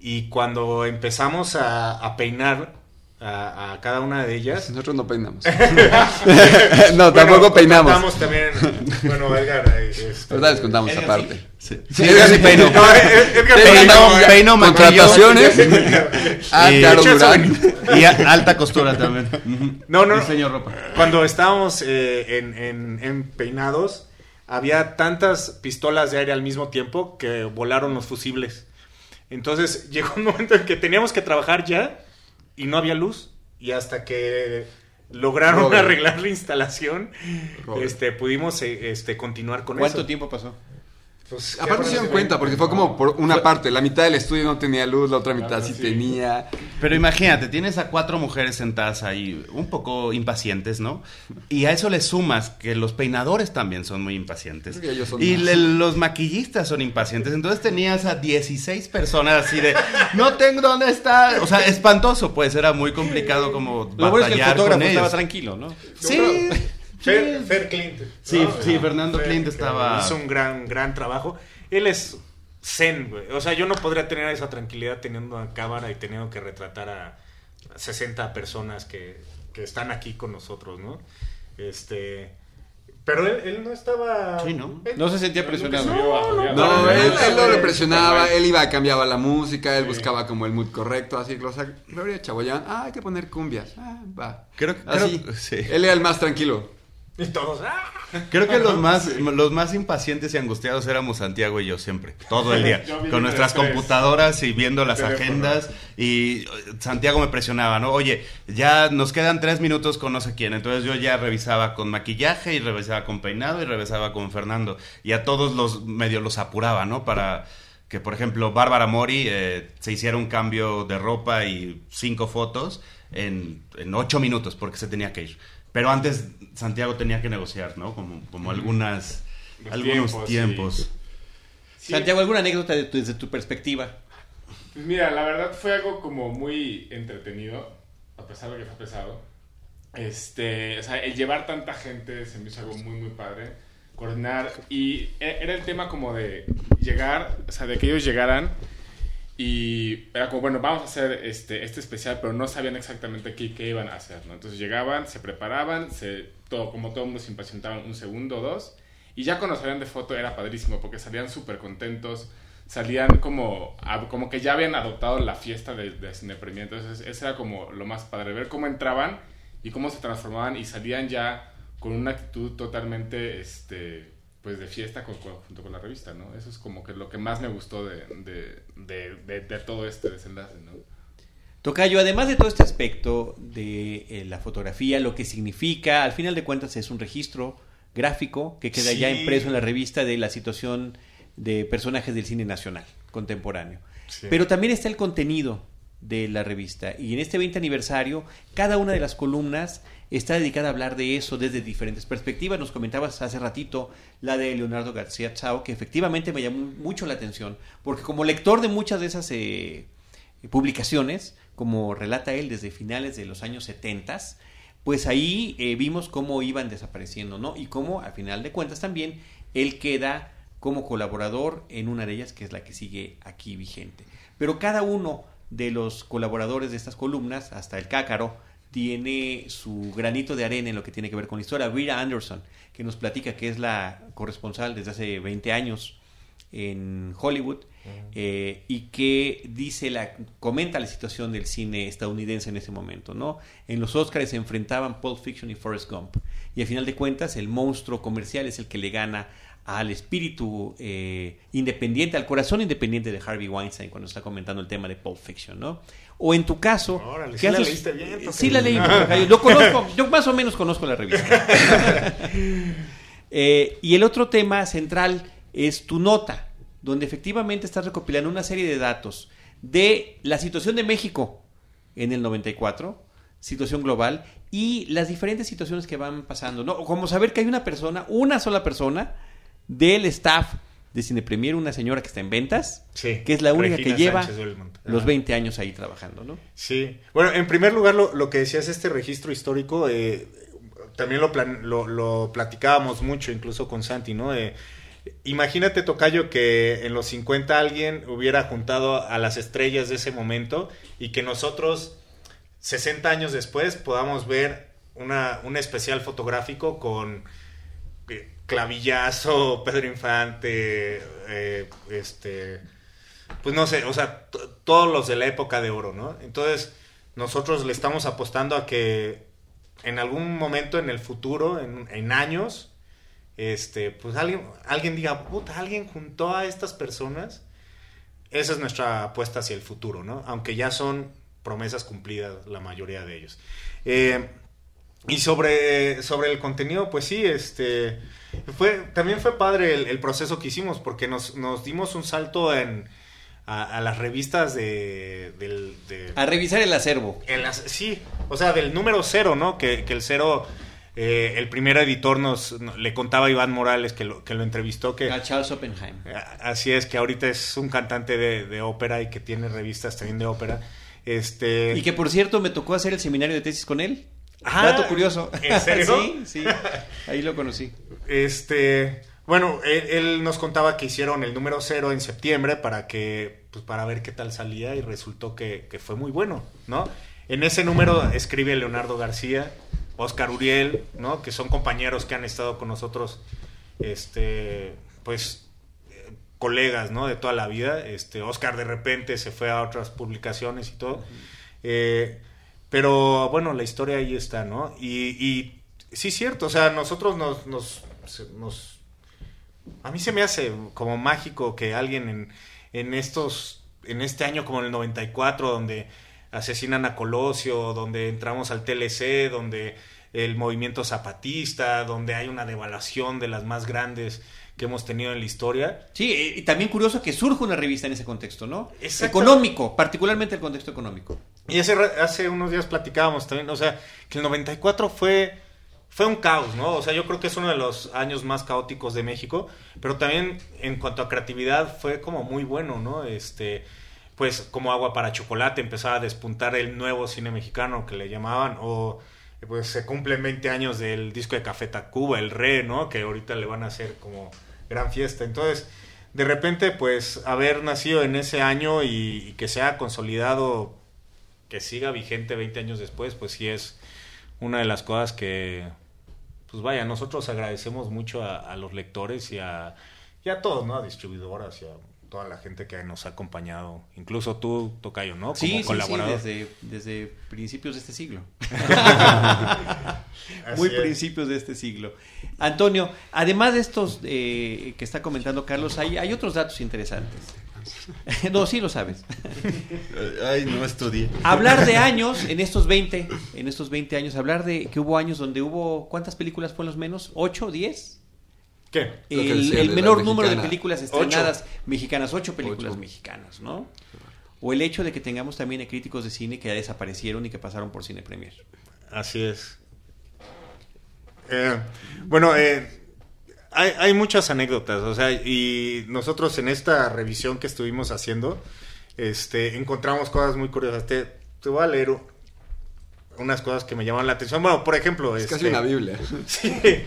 Y cuando empezamos a, a peinar a, a cada una de ellas... Nosotros no peinamos. no, tampoco peinamos. Contamos también, bueno, Edgar... este, Ahorita les contamos Edgar aparte. Sí, Sí, Edgar sí. No, Edgar Peino, peina- peino, maquillo. Contrataciones. Y- Caro Durán. Y a- alta costura también. No, no, no. Diseño ropa. Cuando estábamos eh, en, en- en peinados, había tantas pistolas de aire al mismo tiempo que volaron los fusibles. Entonces llegó un momento en que teníamos que trabajar ya y no había luz. Y hasta que lograron Robert. arreglar la instalación, Robert. este, pudimos eh, este, continuar con ¿Cuánto eso. tiempo pasó? Pues, ¿qué Aparte se dieron cuenta, porque fue como por una parte. La mitad del estudio no tenía luz, la otra mitad sí, sí. tenía. Pero imagínate, tienes a cuatro mujeres sentadas ahí, un poco impacientes, ¿no? Y a eso le sumas que los peinadores también son muy impacientes. Ellos son Y le- los maquillistas son impacientes. Entonces tenías a 16 personas así de, no tengo dónde está. O sea, espantoso, pues era muy complicado como Lo bueno es que el batallar fotógrafo con estaba ellos. tranquilo, ¿no? Sí, Fer, Fer Clint. Sí, ¿no? sí, Fernando Fer, Clint que estaba- Hizo un gran, gran trabajo. Él es zen, güey. O sea, yo no podría tener esa tranquilidad teniendo una cámara y teniendo que retratar a 60 personas que, que están aquí con nosotros, ¿no? Este. Pero él, él no estaba. Sí, ¿no? él- No se sentía presionado. No, No, él, no, él no, lo presionaba, él iba, cambiaba la música, él buscaba como el mood correcto, así, o sea, Gloria Chaboyán, ah, hay que poner cumbias, ah, va. Creo- así, creo- sí. él era el más tranquilo. Y todos. ¡ah! Creo que los más, los más impacientes y angustiados éramos Santiago y yo siempre, todo el día, con nuestras computadoras y viendo las Teléfono. agendas y Santiago me presionaba, ¿no? Oye, ya nos quedan tres minutos con no sé quién, entonces yo ya revisaba con maquillaje y revisaba con peinado y revisaba con Fernando y a todos los medio los apuraba, ¿no? Para que, por ejemplo, Bárbara Mori eh, se hiciera un cambio de ropa y cinco fotos en, en ocho minutos porque se tenía que ir. Pero antes Santiago tenía que negociar, ¿no? Como, como algunas, Los algunos tiempos, tiempos. Sí. Santiago, ¿alguna anécdota de tu- desde tu perspectiva? Pues mira, la verdad fue algo como muy entretenido, a pesar de que fue pesado. Este, o sea, el llevar tanta gente se me hizo algo muy, muy padre. Coordinar. Y e- era el tema como de llegar, o sea, de que ellos llegaran y era como, bueno, vamos a hacer este, este especial, pero no sabían exactamente qué, qué iban a hacer, ¿no? Entonces llegaban, se preparaban, todo, como todo el mundo se impacientaban un segundo o dos, y ya cuando salían de foto era padrísimo, porque salían súper contentos, salían como, como que ya habían adoptado la fiesta de, de Cine entonces eso era como lo más padre, ver cómo entraban y cómo se transformaban y salían ya con una actitud totalmente, este, pues de fiesta con- con- junto con la revista, ¿no? Eso es como que lo que más me gustó de, de, de, de- de todo este desenlace, ¿no? Tocayo, además de todo este aspecto de eh, la fotografía, lo que significa, al final de cuentas es un registro gráfico que queda ya impreso en la revista de la situación de personajes del cine nacional contemporáneo. Sí. Pero también está el contenido de la revista y en este 20 aniversario cada una de las columnas está dedicada a hablar de eso desde diferentes perspectivas. Nos comentabas hace ratito la de Leonardo García Chao, que efectivamente me llamó mucho la atención, porque como lector de muchas de esas eh, publicaciones, como relata él desde finales de los años 70, pues ahí eh, vimos cómo iban desapareciendo, ¿no? Y cómo, al final de cuentas, también él queda como colaborador en una de ellas, que es la que sigue aquí vigente. Pero cada uno de los colaboradores de estas columnas, hasta el cácaro, tiene su granito de arena en lo que tiene que ver con la historia. Vera Anderson, que nos platica que es la corresponsal desde hace 20 años en Hollywood eh, y que dice la comenta la situación del cine estadounidense en ese momento, ¿no? En los Oscars se enfrentaban Pulp Fiction y Forrest Gump y al final de cuentas el monstruo comercial es el que le gana al espíritu eh, independiente, al corazón independiente de Harvey Weinstein cuando está comentando el tema de Pulp Fiction, ¿no? O en tu caso, Órale, ¿qué sí la haces? leíste bien. Sí la leí. Yo conozco, yo más o menos conozco la revista. Eh, y el otro tema central es tu nota, donde efectivamente estás recopilando una serie de datos de la situación de México en el 94, situación global, y las diferentes situaciones que van pasando, ¿no? Como saber que hay una persona, una sola persona del staff de Cine Premier, una señora que está en ventas, Sí, que es la única Regina que lleva los Ajá. 20 años ahí trabajando, ¿no? Sí. Bueno, en primer lugar, lo, lo que decías, este registro histórico, eh, también lo, plan- lo, lo platicábamos mucho, incluso con Santi, ¿no? Eh, imagínate, Tocayo, que en los 50 alguien hubiera juntado a las estrellas de ese momento y que nosotros, 60 años después, podamos ver una, un especial fotográfico con Clavillazo, Pedro Infante, eh, este pues no sé, o sea, todos los de la época de oro, ¿no? Entonces, nosotros le estamos apostando a que en algún momento en el futuro, en, en años, este, pues alguien, alguien diga, puta, alguien juntó a estas personas. Esa es nuestra apuesta hacia el futuro, ¿no? Aunque ya son promesas cumplidas la mayoría de ellos. Eh, y sobre, sobre el contenido, pues sí, este fue, también fue padre el, el proceso que hicimos, porque nos, nos dimos un salto en, a, a las revistas de, del, de- A revisar el acervo. sí, o sea, del número cero, ¿no? Que, que el cero, eh, el primer editor nos, no- le contaba a Iván Morales que lo, que lo entrevistó, que A Charles Oppenheim. así es, que ahorita es un cantante de, de ópera y que tiene revistas también de ópera. Este, Y que por cierto me tocó hacer el seminario de tesis con él. Ah, Dato curioso. ¿en serio? sí, sí. Ahí lo conocí. Este, bueno, él, él nos contaba que hicieron el número cero en septiembre para que, pues para ver qué tal salía y resultó que, que fue muy bueno, ¿no? En ese número escribe Leonardo García, Oscar Uriel, ¿no? Que son compañeros que han estado con nosotros, este, pues, colegas, ¿no? De toda la vida. Este, Oscar de repente se fue a otras publicaciones y todo. Eh, pero bueno, la historia ahí está, ¿no? Y, y sí, cierto, o sea, nosotros nos, nos, nos- A mí se me hace como mágico que alguien en, en estos, en este año como el 94, donde asesinan a Colosio, donde entramos al TLC, donde el movimiento zapatista, donde hay una devaluación de las más grandes que hemos tenido en la historia. Sí, y también curioso que surja una revista en ese contexto, ¿no? Económico, particularmente el contexto económico. Y hace, hace unos días platicábamos también, o sea, que el 94 fue, fue un caos, ¿no? O sea, yo creo que es uno de los años más caóticos de México, pero también en cuanto a creatividad fue como muy bueno, ¿no? Este, pues como agua para chocolate, empezaba a despuntar el nuevo cine mexicano que le llamaban, o pues se cumplen 20 años del disco de Café Tacuba, El Re, ¿no? Que ahorita le van a hacer como gran fiesta. Entonces, de repente, pues haber nacido en ese año y, y que se ha consolidado que siga vigente 20 años después, pues sí es una de las cosas que, pues vaya, nosotros agradecemos mucho a, los lectores y a, y a todos, ¿no? A distribuidoras y a toda la gente que nos ha acompañado, incluso tú, Tocayo, ¿no? Como Sí, sí, desde, desde principios de este siglo. Muy es. principios de este siglo. Antonio, además de estos eh, que está comentando Carlos, hay, hay otros datos interesantes. no, sí lo sabes. Ay, no estudié. Hablar de años en estos 20, en estos 20 años, hablar de que hubo años donde hubo, ¿cuántas películas fueron los menos? ¿8, 10? ¿Qué? El, menor número de películas Ocho. estrenadas mexicanas, ocho películas Ocho. mexicanas, ¿no? O el hecho de que tengamos también a críticos de cine que ya desaparecieron y que pasaron por Cine Premier. Así es. Eh, bueno, eh, hay, hay muchas anécdotas, o sea, y nosotros en esta revisión que estuvimos haciendo, este, encontramos cosas muy curiosas. Te, te voy a leer unas cosas que me llaman la atención. Bueno, por ejemplo, Es este, casi una Biblia. Sí.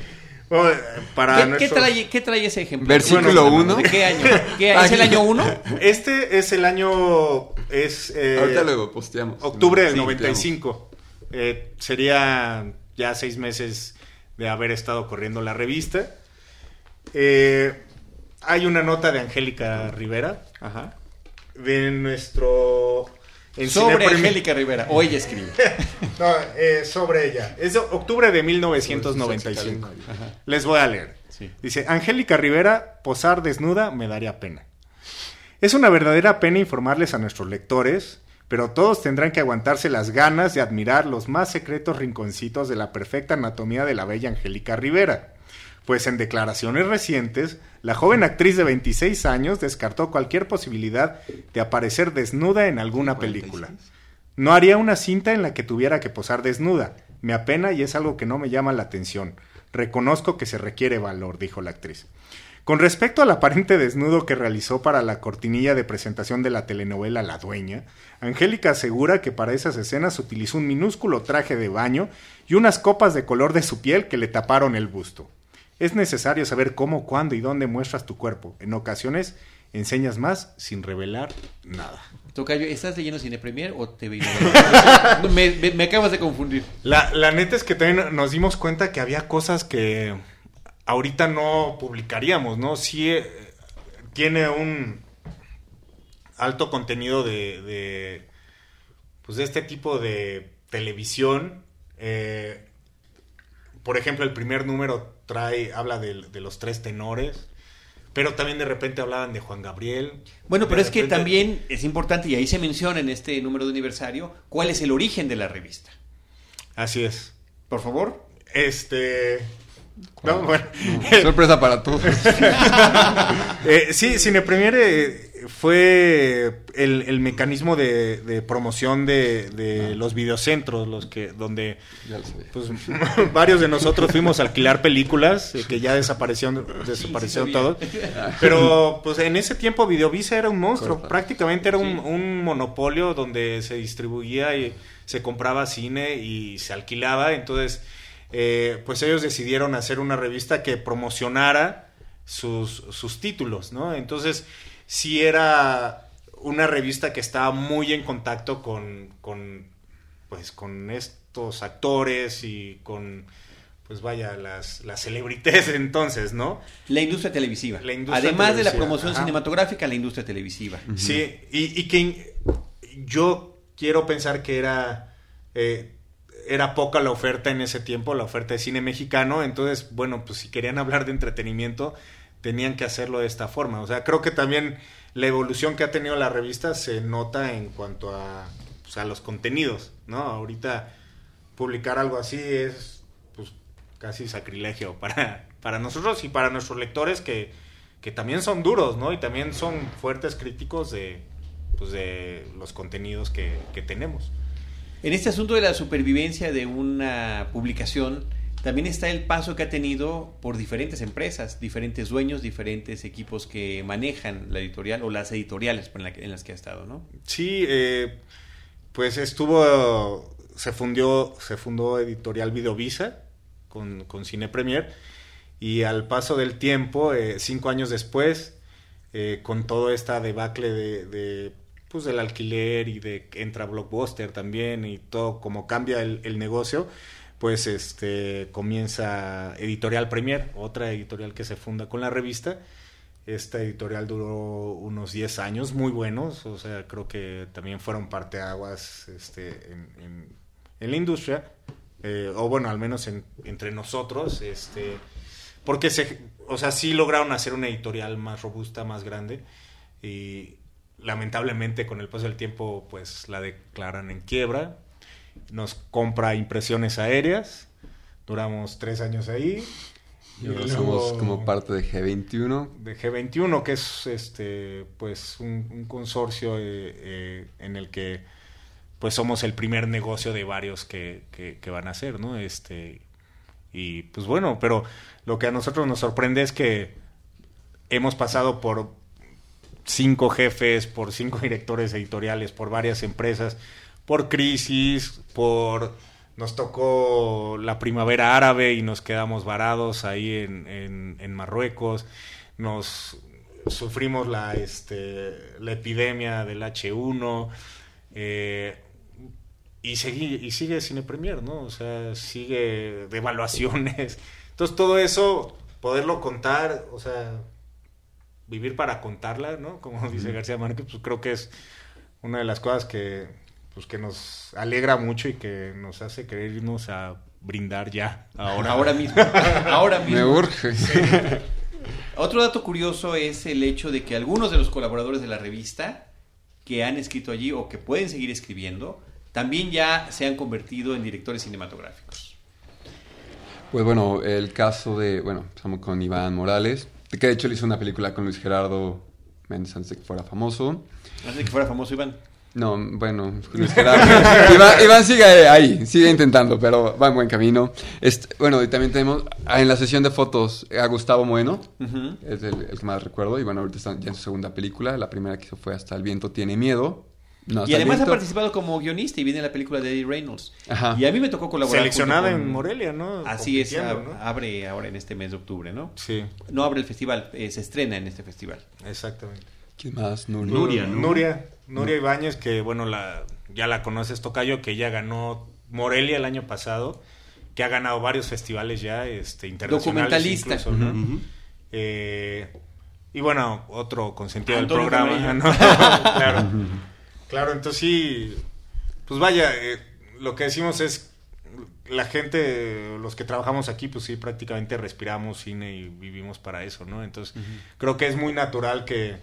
Bueno, para ¿Qué, qué trae, qué trae ese ejemplo? Versículo Bueno, uno. ¿De qué año? ¿Qué- ¿Es el año 1? Este es el año, es eh, Ahorita luego posteamos. octubre del Sí, 95. eh, sería ya seis meses de haber estado corriendo la revista. Eh, hay una nota de Angélica Rivera, Ajá. de nuestro... en Sobre Angélica Rivera. O ella escribe. No, eh, sobre ella. Es de octubre de 1995. Les voy a leer. Sí. Dice, Angélica Rivera, posar desnuda me daría pena. Es una verdadera pena informarles a nuestros lectores, pero todos tendrán que aguantarse las ganas de admirar los más secretos rinconcitos de la perfecta anatomía de la bella Angélica Rivera. Pues en declaraciones recientes, la joven actriz de 26 años descartó cualquier posibilidad de aparecer desnuda en alguna película. No haría una cinta en la que tuviera que posar desnuda. Me apena y es algo que no me llama la atención. Reconozco que se requiere valor, dijo la actriz. Con respecto al aparente desnudo que realizó para la cortinilla de presentación de la telenovela La Dueña, Angélica asegura que para esas escenas utilizó un minúsculo traje de baño y unas copas de color de su piel que le taparon el busto. Es necesario saber cómo, cuándo y dónde muestras tu cuerpo. En ocasiones enseñas más sin revelar nada. Tocayo, ¿estás leyendo Cine Premier o TV me, me- me acabas de confundir. La, la neta es que también nos dimos cuenta que había cosas que ahorita no publicaríamos, ¿no? Sí eh, tiene un alto contenido de, de, pues de este tipo de televisión. Eh, por ejemplo, el primer número trae, habla de, de los tres tenores, pero también de repente hablaban de Juan Gabriel. Bueno, pero es que también es importante, y ahí se menciona en este número de aniversario, cuál es el origen de la revista. Así es. Por favor. Este... No, bueno. Sorpresa para todos. Eh, sí, Cine Premiere eh, fue el, el mecanismo de, de promoción de, de los videocentros, los que donde pues, varios de nosotros fuimos a alquilar películas eh, que ya desaparecieron, desaparecieron sí todos. Pero pues en ese tiempo Videovisa era un monstruo, prácticamente era un, un monopolio donde se distribuía y se compraba cine y se alquilaba. Entonces, eh, pues ellos decidieron hacer una revista que promocionara sus, sus títulos, ¿no? Entonces, sí era una revista que estaba muy en contacto con, con pues con estos actores y con pues vaya las las celebrities de entonces no La industria televisiva. La industria Además de la promoción ajá. cinematográfica, la industria televisiva. sí y, y que yo quiero pensar que era eh, era poca la oferta en ese tiempo la oferta de cine mexicano entonces bueno pues si querían hablar de entretenimiento tenían que hacerlo de esta forma o sea creo que también la evolución que ha tenido la revista se nota en cuanto a pues, a los contenidos no ahorita publicar algo así es pues casi sacrilegio para, para nosotros y para nuestros lectores que, que también son duros, ¿no? Y también son fuertes críticos de, pues, de los contenidos que, que tenemos. En este asunto de la supervivencia de una publicación, también está el paso que ha tenido por diferentes empresas, diferentes dueños, diferentes equipos que manejan la editorial o las editoriales en, las que ha estado, ¿no? Sí, eh, pues estuvo, se fundió, se fundó Editorial Videovisa con, con Cine Premier y al paso del tiempo, eh, cinco años después, eh, con toda esta debacle de, pues del alquiler y de entra Blockbuster también y todo como cambia el negocio, pues este comienza Editorial Premier, otra editorial que se funda con la revista. Esta editorial duró unos 10 años muy buenos, o sea, creo que también fueron parteaguas este, en, en, la industria, eh, o bueno, al menos en- entre nosotros, este, porque se, o sea, sí lograron hacer una editorial más robusta, más grande, y lamentablemente con el paso del tiempo, pues la declaran en quiebra, nos compra impresiones aéreas, duramos tres años ahí. Y ahora luego- somos como parte de G21. de G21, que es este pues un, un consorcio eh, eh, en el que pues somos el primer negocio de varios que, que, que van a hacer, ¿no? Este y pues bueno, pero lo que a nosotros nos sorprende es que hemos pasado por cinco jefes, por cinco directores editoriales, por varias empresas, por crisis, por nos tocó la primavera árabe y nos quedamos varados ahí en, en- en Marruecos, nos sufrimos la, este, la epidemia del H1, eh, y, sigue, y sigue Cine Premier, ¿no? O sea, sigue de evaluaciones. Entonces todo eso, poderlo contar, o sea, vivir para contarla, ¿no? Como dice García Márquez, pues creo que es una de las cosas que, pues, que nos alegra mucho y que nos hace querer irnos a brindar ya, ahora. Ahora mismo. Ahora mismo. Me urge. Otro dato curioso es el hecho de que algunos de los colaboradores de la revista que han escrito allí o que pueden seguir escribiendo, también ya se han convertido en directores cinematográficos. Pues bueno, el caso de, bueno, estamos con Iván Morales, que de hecho le hizo una película con Luis Gerardo Méndez antes de que fuera famoso. Antes de que fuera famoso Iván. No, bueno, Luis Gerardo. Iván, Iván sigue ahí, sigue intentando, pero va en buen camino. Este, bueno, y también tenemos ah, en la sesión de fotos a Gustavo Bueno, Ujú. es el, el que más recuerdo, y bueno, ahorita está ya en su segunda película. La primera que hizo fue Hasta el viento tiene miedo. No, Y además ha participado como guionista y viene en la película de Eddie Reynolds. Ajá. Y a mí me tocó colaborar. Seleccionada con- en Morelia, ¿no? Así es, Compitiendo, ab- ¿no? abre ahora en este mes de octubre, ¿no? Sí, No abre el festival, eh, se estrena en este festival. exactamente. ¿Quién más? Nuria. Nuria, ¿no? Nuria, Nuria Ibáñez, que bueno, la, ya la conoces, Tocayo, que ella ganó Morelia el año pasado, que ha ganado varios festivales ya, este, internacionales Documentalista. incluso, ¿no? Ujú. Eh, y bueno, otro consentido del programa. ¿no? claro. Claro, entonces sí, pues vaya, eh, lo que decimos es, la gente, los que trabajamos aquí, pues sí, prácticamente respiramos cine y vivimos para eso, ¿no? Entonces, creo que es muy natural que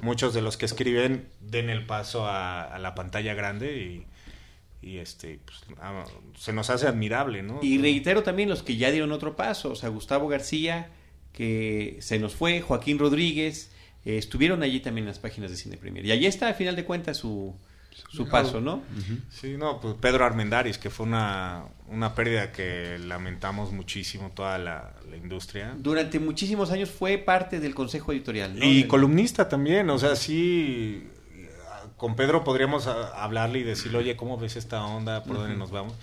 muchos de los que escriben den el paso a, a la pantalla grande y, y, este, pues, ah, se nos hace admirable, ¿no? Y reitero también los que ya dieron otro paso, o sea, Gustavo García, que se nos fue, Joaquín Rodríguez, eh, estuvieron allí también en las páginas de Cine Premier. Y allí está, a final de cuentas, su, su paso, ¿no? Sí, no, pues Pedro Armendáriz, que fue una, una pérdida que lamentamos muchísimo toda la, la industria. Durante muchísimos años fue parte del consejo editorial. ¿no? Y columnista también, o sea, sí, con Pedro podríamos hablarle y decirle, oye, ¿cómo ves esta onda? ¿Por dónde nos vamos?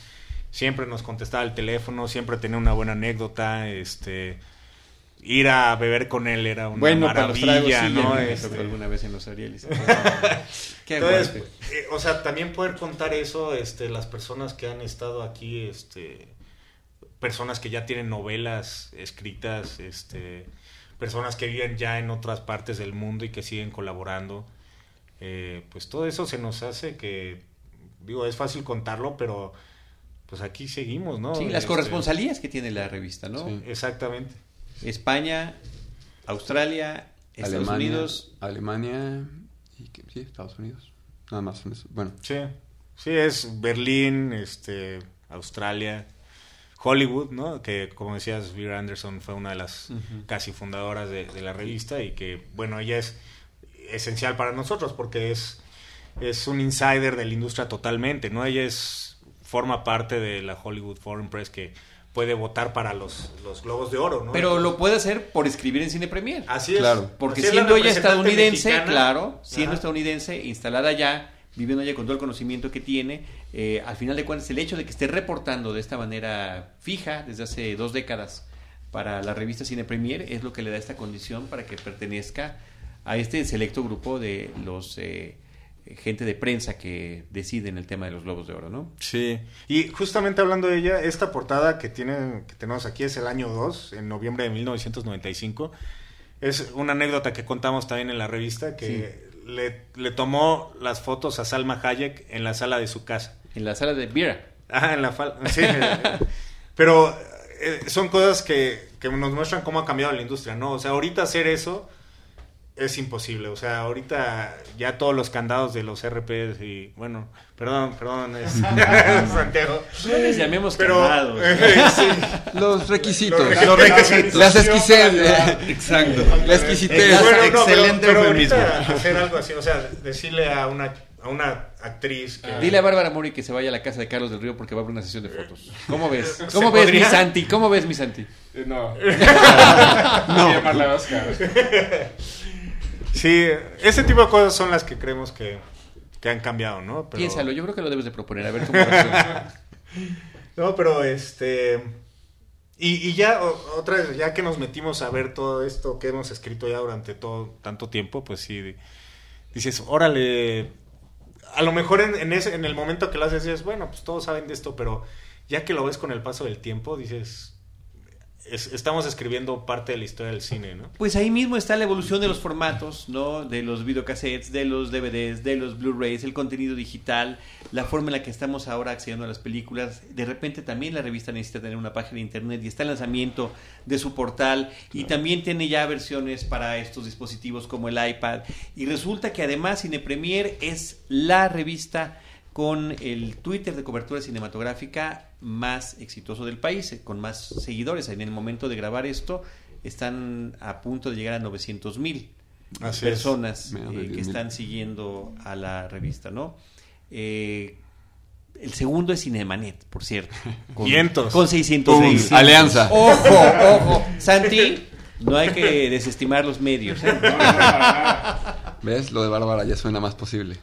Siempre nos contestaba el teléfono, siempre tenía una buena anécdota, este... Ir a beber con él era una Bueno, para los tragos, maravilla, sí, ¿no? ya me Este, tocó alguna vez en los Arielis. Qué Entonces, eh, o sea, también poder contar eso, este, las personas que han estado aquí, este, personas que ya tienen novelas escritas, este, personas que viven ya en otras partes del mundo y que siguen colaborando, eh, pues todo eso se nos hace que, digo, es fácil contarlo, pero pues aquí seguimos, ¿no? Sí, las Este, corresponsalías que tiene la revista, ¿no? Sí. Exactamente. España, Australia, Estados Alemania, Unidos. Alemania y que- sí, Estados Unidos. Nada más. Bueno, Sí, sí, es Berlín, este, Australia, Hollywood, ¿no? Que como decías, Vera Anderson fue una de las casi fundadoras de, de la revista y que, bueno, ella es esencial para nosotros porque es, es un insider de la industria totalmente, ¿no? Ella es, forma parte de la Hollywood Foreign Press que puede votar para los, los Globos de Oro, ¿no? Pero lo puede hacer por escribir en Cine Premier. Así es. Claro. Porque Así es la siendo ella estadounidense, mexicana. claro, siendo Ajá. estadounidense, instalada allá, viviendo allá con todo el conocimiento que tiene, eh, al final de cuentas el hecho de que esté reportando de esta manera fija desde hace dos décadas para la revista Cine Premier es lo que le da esta condición para que pertenezca a este selecto grupo de los eh, gente de prensa que deciden el tema de los globos de oro, ¿no? Sí, y justamente hablando de ella, esta portada que, tiene, que tenemos aquí es el año 2, en noviembre de 1995. Es una anécdota que contamos también en la revista, que le, le tomó las fotos a Salma Hayek en la sala de su casa. En la sala de Vira. Ah, en la fal- sí, pero eh, son cosas que, que nos muestran cómo ha cambiado la industria, ¿no? O sea, ahorita hacer eso es imposible. O sea, ahorita ya todos los candados de los RPs y, bueno, perdón, perdón, es, Santiago. No les llamemos Pero, candados. sí. los requisitos. Los requisitos. Las exquisitez. Exacto. La exquisitez. Bueno, no, pero- Excelente pero ahorita hacer algo así, o sea, decirle a una, a una actriz que... Dile a Bárbara Mori que se vaya a la casa de Carlos del Río porque va a haber una sesión de fotos. ¿Cómo ves? ¿Se ¿Cómo ves, podría? mi Santi? ¿Cómo ves, mi Santi? Eh, No. no. llamarla a Oscar. Sí, ese tipo de cosas son las que creemos que, que han cambiado, ¿no? Pero- Piénsalo, yo creo que lo debes de proponer, a ver cómo. No, pero este... Y, y ya, o- otra vez, ya que nos metimos a ver todo esto que hemos escrito ya durante todo tanto tiempo, pues sí, dices, órale, a lo mejor en, en ese, en el momento que lo haces dices, bueno, pues todos saben de esto, pero ya que lo ves con el paso del tiempo, dices, es- estamos escribiendo parte de la historia del cine, ¿no? Pues ahí mismo está la evolución de los formatos, ¿no? De los videocassettes, de los DVDs, de los Blu-rays, el contenido digital, la forma en la que estamos ahora accediendo a las películas. De repente también la revista necesita tener una página de internet y está el lanzamiento de su portal y también tiene ya versiones para estos dispositivos como el iPad. Y resulta que además Cine Premier es la revista con el Twitter de cobertura cinematográfica más exitoso del país, eh, con más seguidores. En el momento de grabar esto, están a punto de llegar a 900 mil personas eh, que 10,000. están siguiendo a la revista, ¿no? Eh, el segundo es Cinemanet, por cierto. Con, Vientos. Con 600 Pum, mil. alianza. Ojo, ojo. Santi, no hay que desestimar los medios. ¿eh? ¿Ves? Lo de Bárbara ya suena más posible.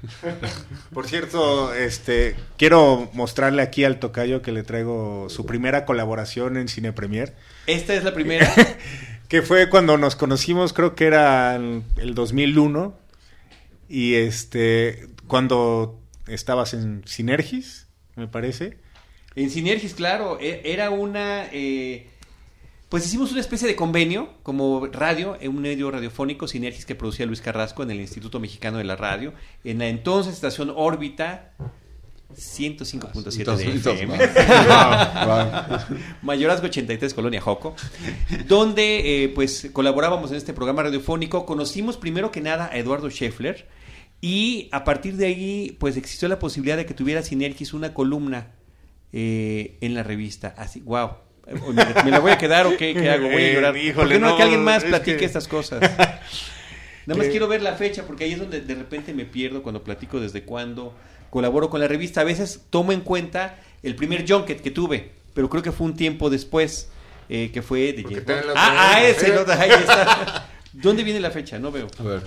Por cierto, este quiero mostrarle aquí al tocayo que le traigo su primera colaboración en Cine Premier, Esta es la primera. que fue cuando nos conocimos, creo que era el 2001 y este cuando estabas en Sinergis, me parece. En Sinergis, claro, e- era una... eh, pues hicimos una especie de convenio como radio, en un medio radiofónico, Sinergis, que producía Luis Carrasco en el Instituto Mexicano de la Radio, en la entonces estación órbita 105.7 de FM. wow, wow. Mayorazgo 83, Colonia Joco, donde eh, pues colaborábamos en este programa radiofónico. Conocimos primero que nada a Eduardo Scheffler y a partir de ahí pues existió la posibilidad de que tuviera Sinergis una columna eh, en la revista. Así, wow. ¿Me, la voy a quedar o qué, qué hago? Voy a Eh, llorar. ¿Por híjole, qué no, no, que alguien más es platique que- estas cosas? Nada más Que- quiero ver la fecha porque ahí es donde de repente me pierdo cuando platico desde cuándo colaboro con la revista. A veces tomo en cuenta el primer junket que tuve, pero creo que fue un tiempo después eh, que fue de Ah, ah, ese, no, ahí está. ¿Dónde viene la fecha? No veo. A ver.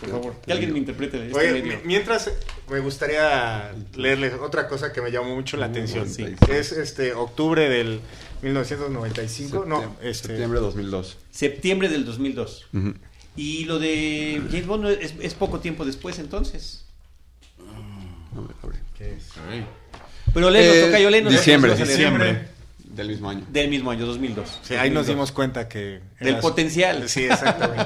Por favor, que alguien me interprete este Oye, medio. mi- mientras me gustaría leerles otra cosa que me llamó mucho la atención. sí. Es este octubre del 1995, no, Septiembre- este Septiembre de 2002. Septiembre del 2002. Ujú. Y lo de James Bond no es, es poco tiempo después entonces. A ver, a ver. ¿qué es? Pero léenos, Eh, tocayo, léenos. diciembre, Vamos a leer. diciembre. Del mismo año. Del mismo año, 2002. Sí, ahí nos 2002. dimos cuenta que... Del eras- potencial. Sí, exactamente.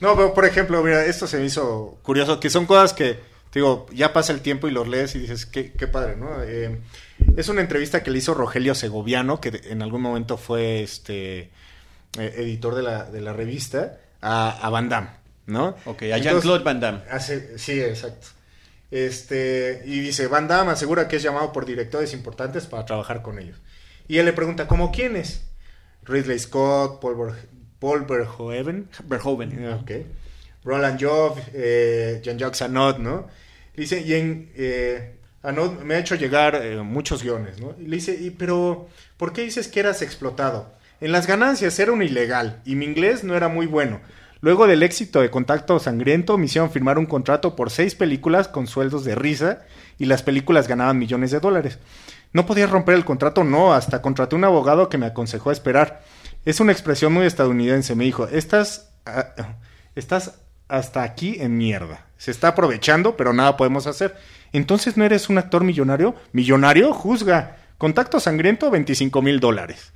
No, pero por ejemplo, mira, esto se me hizo curioso, que son cosas que, digo, ya pasa el tiempo y los lees y dices, qué, qué padre, ¿no? Eh, es una entrevista que le hizo Rogelio Segoviano, que en algún momento fue este eh, editor de la, de la revista, a, a Van Damme, ¿no? Ok, a Jean-Claude Van Damme. Hace- sí, exacto. Este, y dice, Van Damme asegura que es llamado por directores importantes para trabajar con ellos. Y él le pregunta, ¿cómo quiénes? Ridley Scott, Paul, Paul Verhoeven, Verhoeven. Ok. Roland Job, eh, Jean-Jacques Anot, ¿no? Dice, y en, eh, Anot me ha hecho llegar eh, muchos guiones, ¿no? Y le dice, ¿y pero por qué dices que eras explotado? En las ganancias era un ilegal y mi inglés no era muy bueno. Luego del éxito de Contacto Sangriento, me hicieron firmar un contrato por seis películas con sueldos de risa y las películas ganaban millones de dólares. No podía romper el contrato, no, hasta contraté un abogado que me aconsejó esperar. Es una expresión muy estadounidense, me dijo, estás, ah, estás hasta aquí en mierda. Se está aprovechando, pero nada podemos hacer. Entonces no eres un actor millonario. Millonario, juzga. Contacto sangriento, 25 mil dólares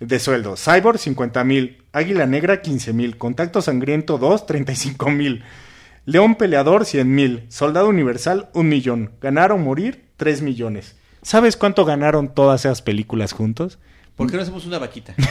de sueldo. Cyborg, 50 mil. Águila Negra, 15 mil. Contacto Sangriento 2, 35 mil. León Peleador, 100 mil. Soldado Universal, 1 millón. Ganar o morir, 3 millones. ¿Sabes cuánto ganaron todas esas películas juntos? ¿Por qué no hacemos una vaquita?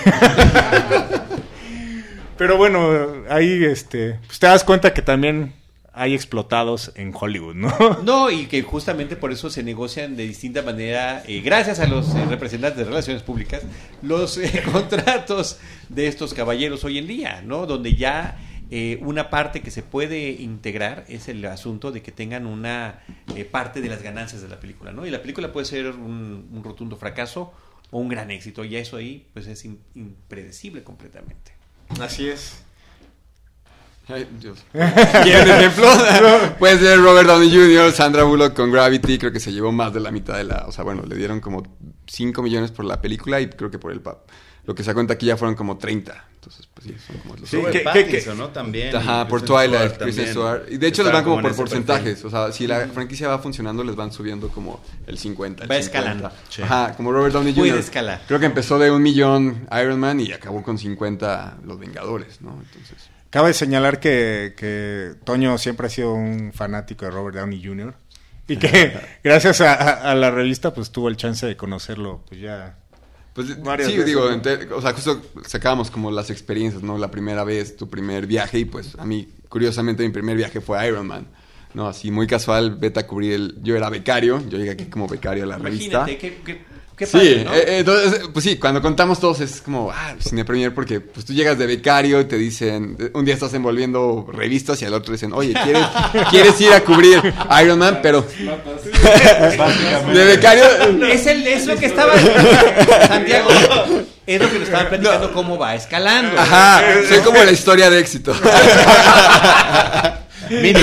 Pero bueno, ahí este, pues te das cuenta que también hay explotados en Hollywood, ¿no? No, y que justamente por eso se negocian de distinta manera, eh, gracias a los eh, representantes de relaciones públicas, los eh, contratos de estos caballeros hoy en día, ¿no? Donde ya eh, una parte que se puede integrar es el asunto de que tengan una eh, parte de las ganancias de la película, ¿no? Y la película puede ser un, un rotundo fracaso o un gran éxito, y eso ahí pues es impredecible completamente. Así es. Ay, Dios. ¿Quieren ejemplo? Puede ser Robert Downey Jr., Sandra Bullock con Gravity, creo que se llevó más de la mitad de la... O sea, bueno, le dieron como 5 millones por la película y creo que por el pa- lo que sacó en taquilla fueron como 30. Entonces, pues sí, son como los Sí, que- ¿no? También. Ajá, por Twilight, Kristen. Stewart. Y de hecho les van como por perfil. porcentajes. O sea, si la franquicia va funcionando, les van subiendo como el 50. el Va 50. escalando. Ajá, como Robert Downey Jr. escalar. Creo que empezó de un millón Iron Man y acabó con 50 Los Vengadores, ¿no? Entonces. Cabe señalar que, que Toño siempre ha sido un fanático de Robert Downey Jr. Y que gracias a, a- a la revista pues tuvo el chance de conocerlo pues ya Pues Varias sí, veces, digo, ¿no? ente- o sea, justo sacábamos como las experiencias, ¿no? La primera vez, tu primer viaje, y pues a mí, curiosamente, mi primer viaje fue Iron Man, ¿no? Así muy casual, vete a cubrir el... Yo era becario, yo llegué aquí como becario a la revista. Imagínate, qué, qué, qué Sí, padre, ¿no? eh, eh, entonces, pues sí, cuando contamos todos es como, ah, Cine Premier, porque pues tú llegas de becario y te dicen, eh, un día estás envolviendo revistas y al otro dicen, oye, ¿quieres, ¿quieres ir a cubrir Iron Man? Pero de becario... Es, el, es lo que estaba. Santiago. Es lo que nos estaban platicando cómo va escalando. Ajá, soy como la historia de éxito. Mínimo,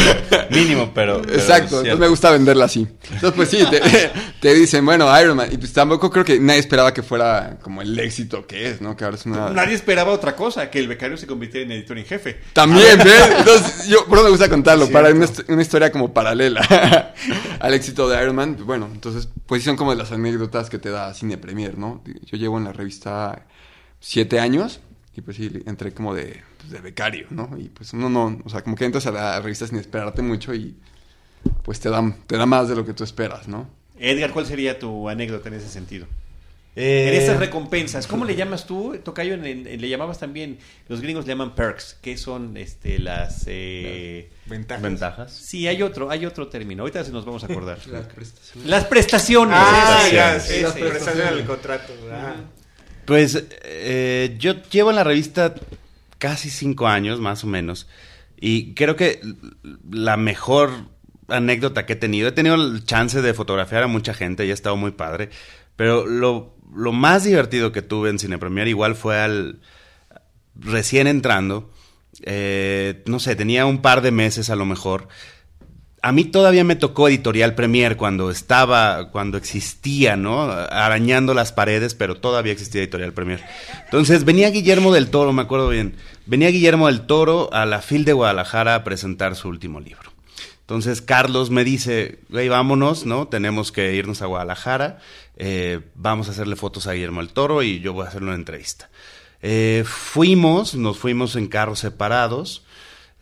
mínimo, pero. pero Exacto, entonces me gusta venderla así. Entonces, pues sí, te, te dicen, bueno, Iron Man. Y pues tampoco creo que nadie esperaba que fuera como el éxito que es, ¿no? Que ahora es una. Nadie esperaba otra cosa, que el becario se convirtiera en editor en jefe. También, ¿ves? Entonces, yo, por eso me gusta contarlo, para una, hist- una historia como paralela al éxito de Iron Man. Bueno, entonces, pues sí son como de las anécdotas que te da Cine Premier, ¿no? Yo llevo en la revista siete años y pues sí, entré como de, pues, de becario, ¿no? Y pues uno no, o sea, como que entras a la revista sin esperarte mucho y pues te da, te da más de lo que tú esperas, ¿no? Edgar, ¿cuál sería tu anécdota en ese sentido? Eh, En esas recompensas, ¿cómo le llamas tú, Tocayo? En- en- le llamabas también, los gringos le llaman perks, que son este, las... eh, ventajas. Ventajas. Sí, hay otro, hay otro término, ahorita se nos vamos a acordar. Las prestaciones. Las prestaciones. Ah, ya, sí, las prestaciones del contrato. ah. Pues eh, yo llevo en la revista casi cinco años, más o menos, y creo que la mejor anécdota que he tenido, he tenido el chance de fotografiar a mucha gente y ha estado muy padre, pero lo, lo más divertido que tuve en Cine Premier igual fue al recién entrando, eh, no sé, tenía un par de meses a lo mejor. A mí todavía me tocó Editorial Premier cuando estaba, cuando existía, ¿no? Arañando las paredes, pero todavía existía Editorial Premier. Entonces venía Guillermo del Toro, me acuerdo bien. Venía Guillermo del Toro a la FIL de Guadalajara a presentar su último libro. Entonces Carlos me dice, güey, vámonos, ¿no? Tenemos que irnos a Guadalajara, eh, vamos a hacerle fotos a Guillermo del Toro y yo voy a hacerle una entrevista. Eh, fuimos, nos fuimos en carros separados.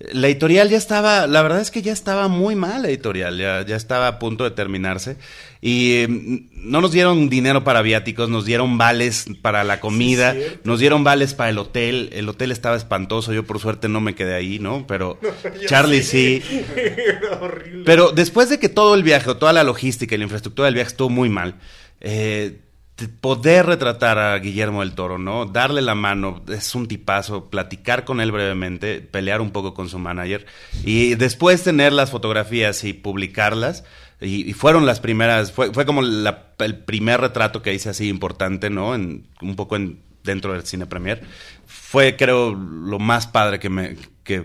La editorial ya estaba, la verdad es que ya estaba muy mal la editorial, ya, ya estaba a punto de terminarse. Y eh, no nos dieron dinero para viáticos, nos dieron vales para la comida, nos dieron vales para el hotel. El hotel estaba espantoso, yo por suerte no me quedé ahí, ¿no? Pero Charlie sí. Era horrible. Pero después de que todo el viaje, o toda la logística y la infraestructura del viaje estuvo muy mal, eh, poder retratar a Guillermo del Toro, ¿no? Darle la mano, es un tipazo, platicar con él brevemente, pelear un poco con su manager y después tener las fotografías y publicarlas. Y, fueron las primeras, fue, fue como el primer retrato que hice así importante, ¿no? En, un poco en, dentro del cine premier. Fue, creo, lo más padre que me, que,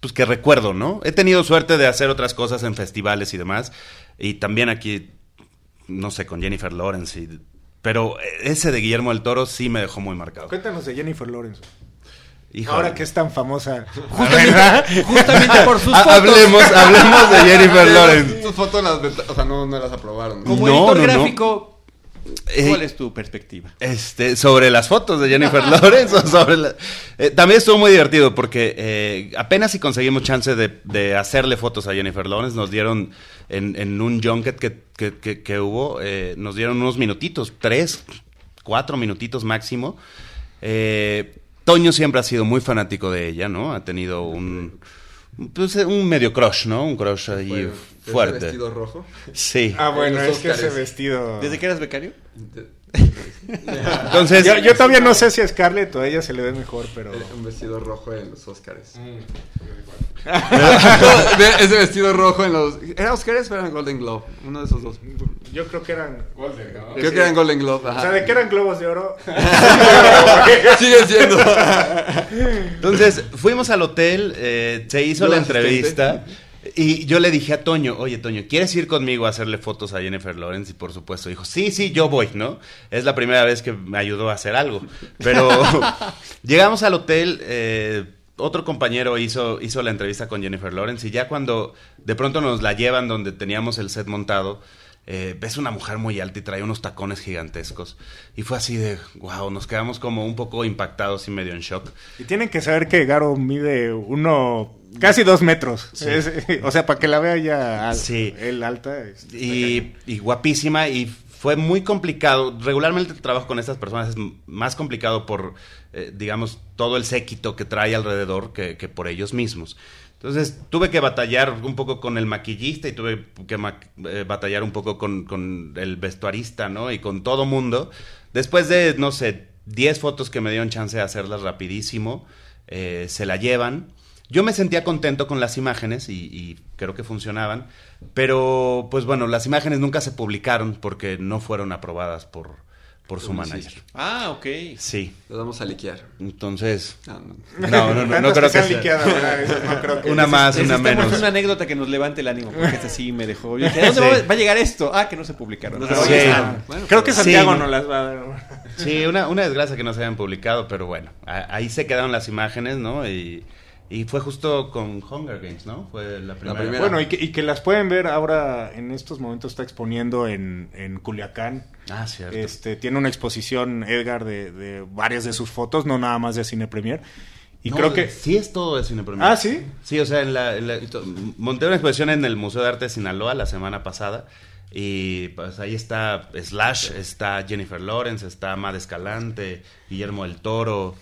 pues que recuerdo, ¿no? He tenido suerte de hacer otras cosas en festivales y demás. Y también aquí, no sé, con Jennifer Lawrence. y- pero ese de Guillermo del Toro sí me dejó muy marcado. Cuéntanos de Jennifer Lawrence. Híjole. Ahora que es tan famosa. Justamente, justamente por sus fotos. hablemos, hablemos de Jennifer Lawrence. Tus fotos, las o sea, no, no las aprobaron. Como No, editor gráfico, Eh, ¿cuál es tu perspectiva? Este, sobre las fotos de Jennifer Lawrence o sobre la- Eh, también estuvo muy divertido porque eh, apenas si conseguimos chance de, de hacerle fotos a Jennifer Lawrence, nos dieron en, en un junket que, que- que- que hubo, eh, nos dieron unos minutitos, tres, cuatro minutitos máximo. Eh, Toño siempre ha sido muy fanático de ella, ¿no? Ha tenido un, pues, un medio crush, ¿no? Un crush ahí Bueno, ese fuerte. vestido rojo. Sí. Ah, bueno, es que ese vestido. ¿Desde que eras becario? Entonces, Yo, yo todavía no sé si a Scarlett o a ella se le ve mejor, pero. Un vestido rojo en los Oscars. Mm. Ese vestido rojo en los. ¿Era Oscars o era en Golden Globe? Uno de esos dos. Yo creo que eran. Creo que era en Golden Globe. O Ajá. sea, de que eran globos de oro. Sigue siendo. Entonces, fuimos al hotel, eh, se hizo la asistente. Y yo le dije a Toño, oye Toño, ¿quieres ir conmigo a hacerle fotos a Jennifer Lawrence? Y por supuesto dijo, sí, sí, yo voy, ¿no? Es la primera vez que me ayudó a hacer algo. Pero llegamos al hotel, eh, otro compañero hizo, hizo la entrevista con Jennifer Lawrence y ya cuando de pronto nos la llevan donde teníamos el set montado, eh, ves una mujer muy alta y trae unos tacones gigantescos. Y fue así de, wow, nos quedamos como un poco impactados y medio en shock. Y tienen que saber que Garo mide uno, casi dos metros. Es- o sea, para que la vea ya Sí. él alta. y, y guapísima y fue muy complicado. Regularmente el trabajo con estas personas es más complicado por, eh, digamos, todo el séquito que trae alrededor que, que por ellos mismos. Entonces tuve que batallar un poco con el maquillista y tuve que eh, batallar un poco con, el vestuarista, ¿no? Y con todo mundo. Después de, no sé, 10 fotos que me dieron chance de hacerlas rapidísimo, eh, se la llevan. Yo me sentía contento con las imágenes y creo que funcionaban, pero pues bueno, las imágenes nunca se publicaron porque no fueron aprobadas por, por su manager. Ah, ok. Sí, Los vamos a liquear. entonces... No, no. No, no, no, creo que sea. Una más, una menos. una anécdota que nos levante el ánimo, porque esta sí me dejó. Yo dije, ¿a dónde va, va a llegar esto? Ah, que no se publicaron. Ah, bueno, creo que Santiago no. no las va a dar. Sí, una, una desgracia que no se hayan publicado, pero bueno, ahí se quedaron las imágenes, ¿no? Y, y fue justo con Hunger Games, ¿no? Fue la primera. primera. Bueno, y que, y que las pueden ver ahora, en estos momentos está exponiendo en, en Culiacán. Ah, cierto. Este, tiene una exposición, Edgar, de, de varias de sus fotos, no nada más de Cine Premier. Y No, creo que... Sí es todo de Cine Premier. Ah, ¿sí? Sí, o sea, en la, en la- monté una exposición en el Museo de Arte de Sinaloa la semana pasada y pues ahí está Slash, está Jennifer Lawrence, está Mad Escalante, Guillermo del Toro,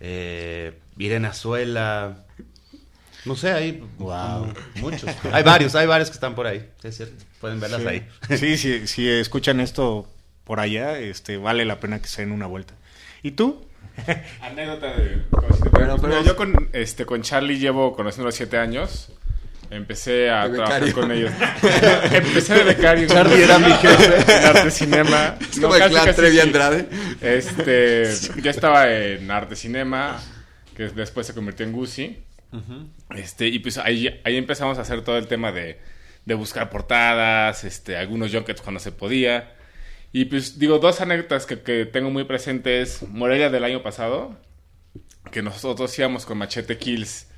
eh, Irene Azuela, no sé, hay Wow. muchos. Hay varios, hay varios que están por ahí, es cierto, pueden verlas ahí. Sí, sí, si escuchan esto por allá, este, vale la pena que se den una vuelta. ¿Y tú? Anécdota de... Bueno, pero- yo con, este, con Charlie llevo conociendo siete años. Empecé a De trabajar becario. con ellos. Empecé de becario. Charlie era mi jefe. En arte cinema. Es No, como el casi, clan casi Trevi sí. Andrade. Este, yo estaba en arte cinema, que después se convirtió en Gucci. Este, y pues ahí, ahí empezamos a hacer todo el tema de, de buscar portadas, este, algunos junkets cuando se podía. Y pues digo, dos anécdotas que, que tengo muy presentes. Morelia del año pasado, que nosotros íbamos con Machete Kills.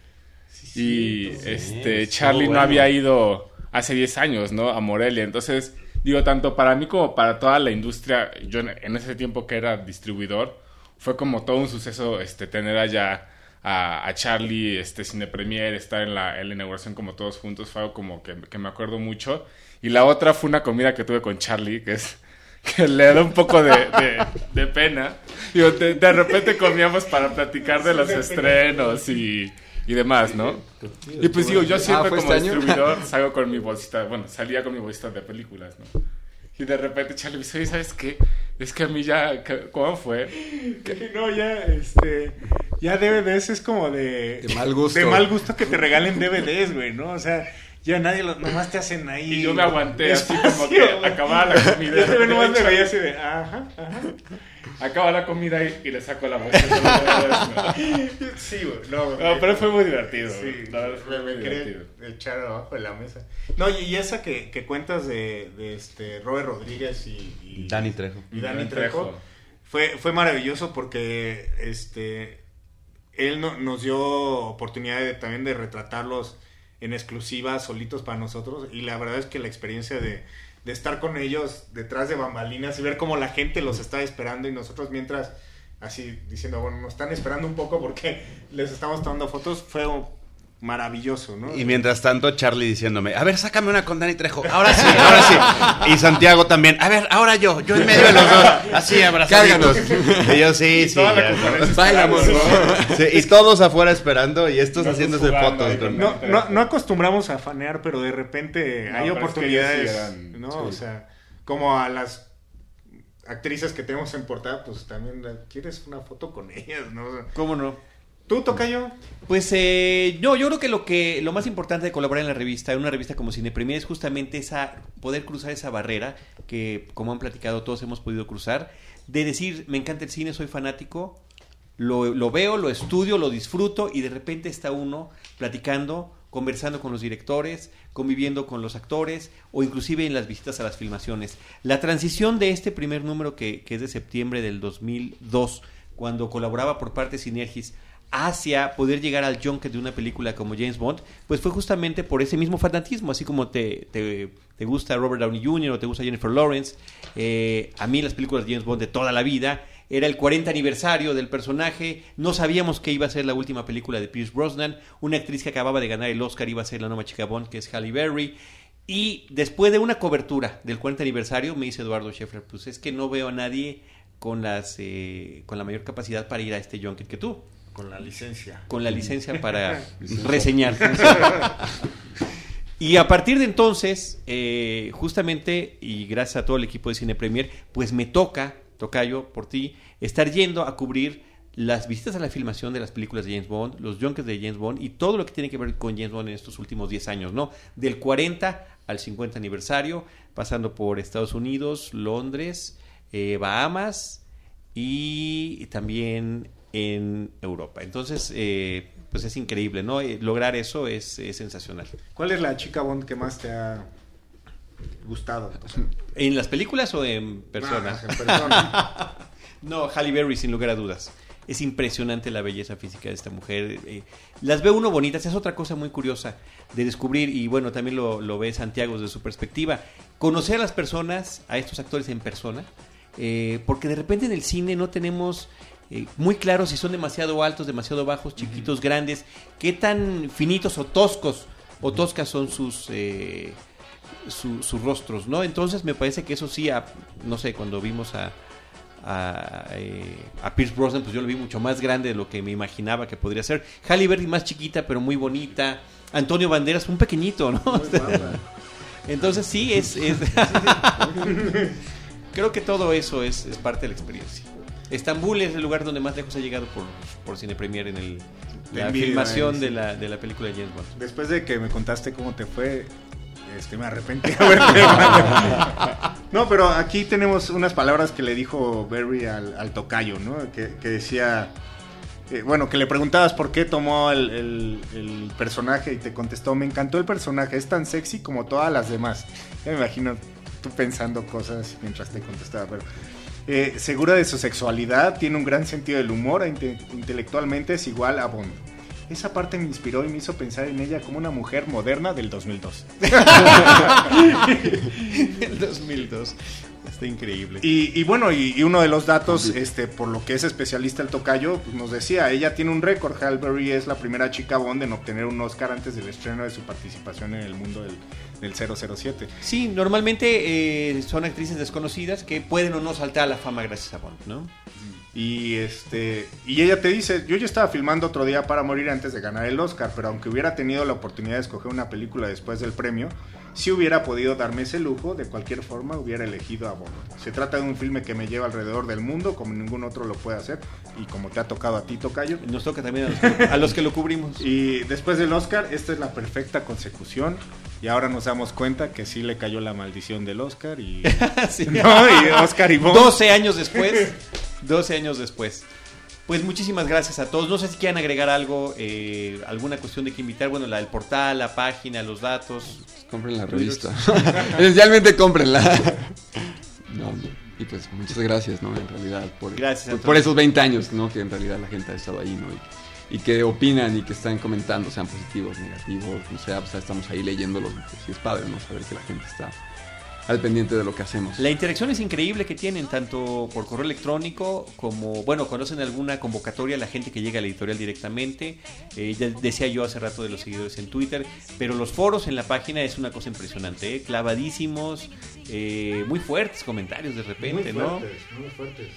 y este Charlie no había ido hace 10 años, ¿no? A Morelia. Entonces, digo, tanto para mí como para toda la industria, yo en, en ese tiempo que era distribuidor, fue como todo un suceso este, tener allá a, a Charlie, este Cine Premier, estar en la, en la inauguración como todos juntos, fue algo como que, que me acuerdo mucho. Y la otra fue una comida que tuve con Charlie, que es que le da un poco de, de- de pena. Digo, de, de repente comíamos para platicar de los estrenos y, y demás, ¿no? Y pues digo, yo siempre Ah, ¿fue como este distribuidor salgo con mi bolsita, bueno, salía con mi bolsita de películas, ¿no? Y de repente Charlie me dice, "Oye, ¿sabes qué? Es que a mí ya, ¿qué- ¿cómo fue? Que no, ya, este, ya DVDs es como de... De mal gusto. De mal gusto que te regalen DVDs, güey, ¿no? O sea, ya nadie, lo, nomás te hacen ahí... Y yo me aguanté así como que güey. acababa la comida. Yo nomás me veía así de, ajá, ajá. Acaba la comida y, y le saco la bolsa. Sí, güey, no, pero fue muy divertido. Sí, la verdad fue me, muy divertido. echar abajo de la mesa. No, y, y esa que, que cuentas de, de este Robert Rodríguez y, y Dani Trejo. y Dani Dani Trejo, Trejo. fue, fue maravilloso porque este él no- nos dio oportunidad de- también de retratarlos en exclusiva solitos para nosotros y la verdad es que la experiencia de, de estar con ellos detrás de bambalinas y ver cómo la gente los está esperando y nosotros mientras así diciendo, bueno, nos están esperando un poco porque les estamos tomando fotos, fue maravilloso, ¿no? Y mientras tanto, Charlie diciéndome, a ver, sácame una con Dani Trejo. Ahora sí, ahora sí. Y Santiago también, a ver, ahora yo, yo en medio de los dos. Así, abrazaditos. Y yo, sí, sí. Toda la ya, ¿no? conferencia Baila, amor. Sí, y todos afuera esperando y estos haciéndose jugando fotos. no, no, no acostumbramos a fanear, pero de repente No, hay pero es que oportunidades, eran- ¿no? sí. O sea, como a las actrices que tenemos en portada, pues también quieres una foto con ellas, ¿no? O sea, ¿Cómo no? ¿Tú, Tocayo? Pues eh, no, yo creo que lo que lo más importante de colaborar en la revista, en una revista como Cine Premier, es justamente esa poder cruzar esa barrera que, como han platicado, todos hemos podido cruzar, de decir, me encanta el cine, soy fanático, lo, veo, lo estudio, lo disfruto y de repente está uno platicando conversando con los directores, conviviendo con los actores o inclusive en las visitas a las filmaciones. La transición de este primer número que, que es de septiembre del 2002, cuando colaboraba por parte de Sinergis, hacia poder llegar al junket de una película como James Bond, pues fue justamente por ese mismo fanatismo, así como te, te, te gusta Robert Downey Jr. o te gusta Jennifer Lawrence, eh, a mí las películas de James Bond de toda la vida, era el 40 aniversario del personaje, no sabíamos que iba a ser la última película de Pierce Brosnan, una actriz que acababa de ganar el Oscar iba a ser la nueva chica Bond, que es Halle Berry, y después de una cobertura del 40 aniversario, me dice Eduardo Scheffler, pues es que no veo a nadie con, las, eh, con la mayor capacidad para ir a este junket que tú Con la licencia. con la licencia para reseñar. Y a partir de entonces, eh, justamente, y gracias a todo el equipo de Cine Premier, pues me toca, Tocayo, por ti, estar yendo a cubrir las visitas a la filmación de las películas de James Bond, los junkets de James Bond y todo lo que tiene que ver con James Bond en estos últimos 10 años, ¿no? Del 40 al 50 aniversario, pasando por Estados Unidos, Londres, eh, Bahamas y también en Europa. Entonces, eh, pues es increíble, ¿no? Eh, lograr eso es, es sensacional. ¿Cuál es la chica Bond que más te ha gustado? ¿En las películas o en persona? Ah, en persona. No, Halle Berry, sin lugar a dudas. Es impresionante la belleza física de esta mujer. Eh, las ve uno bonitas, es otra cosa muy curiosa de descubrir y bueno, también lo, lo ve Santiago desde su perspectiva. Conocer a las personas, a estos actores en persona, eh, porque de repente en el cine no tenemos eh, muy claro si son demasiado altos, demasiado bajos, chiquitos, grandes, qué tan finitos o toscos o toscas son sus... eh, su- sus rostros, ¿no? Entonces me parece que eso sí, a- no sé, cuando vimos a, a, eh, a Pierce Brosnan, pues yo lo vi mucho más grande de lo que me imaginaba que podría ser. Halle Berry más chiquita, pero muy bonita. Antonio Banderas, un pequeñito, ¿no? Entonces sí, es... es- Creo que todo eso es, es parte de la experiencia. Estambul es el lugar donde más lejos ha llegado por, por Cine Premier en el, la filmación de la, de la película de James Bond. Después de que me contaste cómo te fue, este, me arrepentí. no, pero aquí tenemos unas palabras que le dijo Berry al, al tocayo, ¿no? Que, que decía, eh, bueno, que le preguntabas por qué tomó el, el- el personaje y te contestó, me encantó el personaje, es tan sexy como todas las demás. Ya me imagino tú pensando cosas mientras te contestaba, pero... eh, segura de su sexualidad, tiene un gran sentido del humor, e inte- intelectualmente es igual a Bond. Esa parte me inspiró y me hizo pensar en ella como una mujer moderna del 2002. el 2002. Está increíble. Y, y bueno, y, y uno de los datos, este, por lo que es especialista el tocayo, pues nos decía, ella tiene un récord. Halle Berry es la primera chica Bond en obtener un Oscar antes del estreno de su participación en el mundo del, del 007. Sí, normalmente eh, son actrices desconocidas que pueden o no saltar a la fama gracias a Bond, ¿no? Y este y ella te dice, yo ya estaba filmando otro día para morir antes de ganar el Oscar, pero aunque hubiera tenido la oportunidad de escoger una película después del premio, si hubiera podido darme ese lujo, de cualquier forma hubiera elegido a Bond. Se trata de un filme que me lleva alrededor del mundo como ningún otro lo puede hacer y como te ha tocado a ti, Tocayo. Nos toca también a los que, a los que lo cubrimos. Y después del Oscar, esta es la perfecta consecución. Y ahora nos damos cuenta que sí le cayó la maldición del Oscar y, Sí. No, y Oscar y Bond. 12 años después. 12 años después. Pues muchísimas gracias a todos. No sé si quieren agregar algo, eh, alguna cuestión de que invitar. Bueno, la del portal, la página, los datos. Compren la revista. Esencialmente cómprenla. No, y pues muchas gracias, ¿no? En realidad, por, Gracias por, esos 20 años, ¿no? Que en realidad la gente ha estado ahí, ¿no? Y, y que opinan y que están comentando, sean positivos, negativos, no sea, pues estamos ahí leyéndolos. Pues, sí es padre, ¿no? Saber que la gente está al pendiente de lo que hacemos. La interacción es increíble que tienen, tanto por correo electrónico como, bueno, conocen alguna convocatoria, la gente que llega a la editorial directamente. Eh, ya decía yo hace rato de los seguidores en Twitter, pero los foros en la página es una cosa impresionante, ¿eh? clavadísimos, eh, muy fuertes comentarios de repente, ¿no? muy fuertes.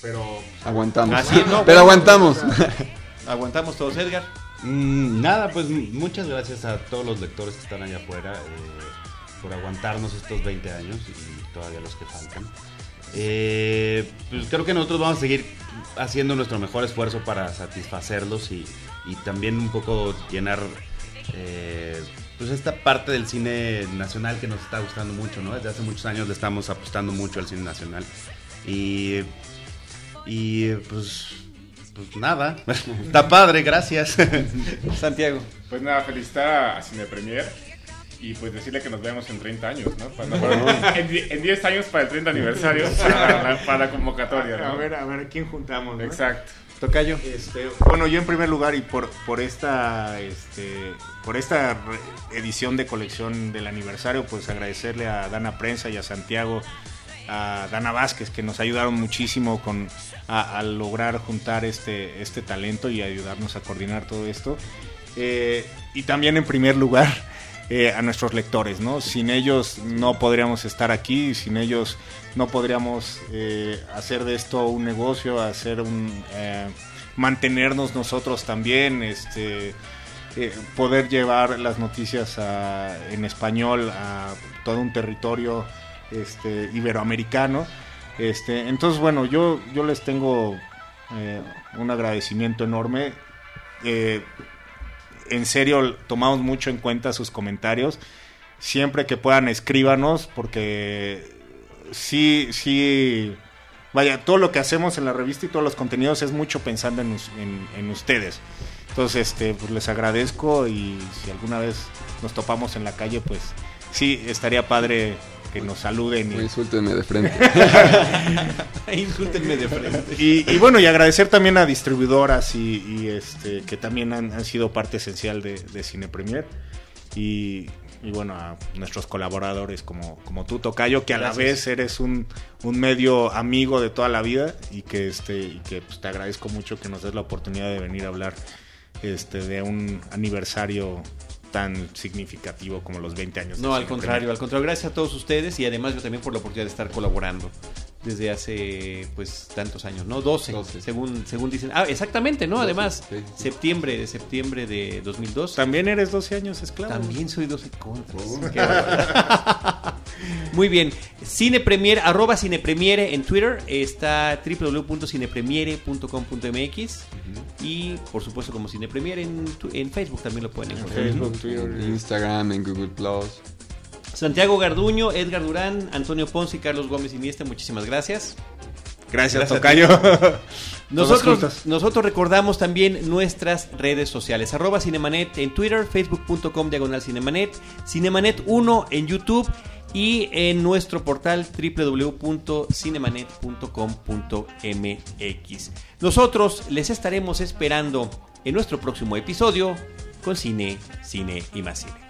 Pero Aguantamos. Así no, Pero bueno, aguantamos. Aguantamos todos, Edgar. Mm, nada, pues muchas gracias a todos los lectores que están allá afuera eh, por aguantarnos estos 20 años y todavía los que faltan. Eh, pues creo que nosotros vamos a seguir haciendo nuestro mejor esfuerzo para satisfacerlos y, y también un poco llenar eh, pues esta parte del cine nacional que nos está gustando mucho, ¿no? Desde hace muchos años le estamos apostando mucho al cine nacional y, y pues, Pues nada. Está padre, gracias. Santiago. Pues nada, felicitar a Cine Premier y pues decirle que nos vemos en 30 años, ¿no? Para- para- en, en 10 años para el 30 aniversario, para la, para la convocatoria, A ¿no? ver, a ver, ¿quién juntamos? no? Exacto. Tocayo. Este, bueno, yo en primer lugar y por, por esta este, por esta edición de colección del aniversario, pues agradecerle a Dana Prensa y a Santiago, a Dana Vázquez, que nos ayudaron muchísimo con a, a lograr juntar este, este talento y ayudarnos a coordinar todo esto. Eh, y también en primer lugar eh, a nuestros lectores, ¿no? Sin ellos no podríamos estar aquí, sin ellos no podríamos eh, hacer de esto un negocio, hacer un eh, mantenernos nosotros también, este poder llevar las noticias a- en español a todo un territorio este, iberoamericano. Este, entonces, bueno, yo, yo les tengo un agradecimiento enorme. En serio, tomamos mucho en cuenta sus comentarios. Siempre que puedan, escríbanos, porque sí, sí, vaya, todo lo que hacemos en la revista y todos los contenidos es mucho pensando en, us- en- en ustedes. Entonces, este, pues les agradezco y si alguna vez nos topamos en la calle, pues sí, estaría padre que nos saluden. No Y, insúltenme de frente. Insúltenme de frente. y, y bueno, y agradecer también a distribuidoras y, y, este que también han, han sido parte esencial de, de Cine Premier. Y, y bueno, a nuestros colaboradores como, como tú, Tocayo, que a la vez eres un, un medio amigo de toda la vida y que, este, y que pues, te agradezco mucho que nos des la oportunidad de venir a hablar este, de un aniversario tan significativo como los 20 años. No, al contrario, al contrario, gracias a todos ustedes y además yo también por la oportunidad de estar colaborando desde hace pues tantos años, ¿no? 12, 12. según según dicen. Ah, exactamente, ¿no? 12, Además, sí. septiembre de septiembre de 2002. También eres 12 años esclavo. También soy 12 contras. Muy bien. Cine Premier, arroba Cine Premiere en Twitter. Está www.cinepremiere.com.mx. Y por supuesto, como Cine Premiere en, en Facebook también lo pueden encontrar. Facebook, Twitter. En Instagram, en Google Plus. Santiago Garduño, Edgar Durán, Antonio Ponce y Carlos Gómez Iniesta, muchísimas gracias. Gracias, Gracias Tocayo. Nosotros, recordamos también nuestras redes sociales. Arroba Cinemanet en Twitter, facebook.com diagonal Cinemanet, Cinemanet 1 en YouTube y en nuestro portal www.cinemanet.com.mx. Nosotros les estaremos esperando en nuestro próximo episodio con Cine, Cine y más Cine.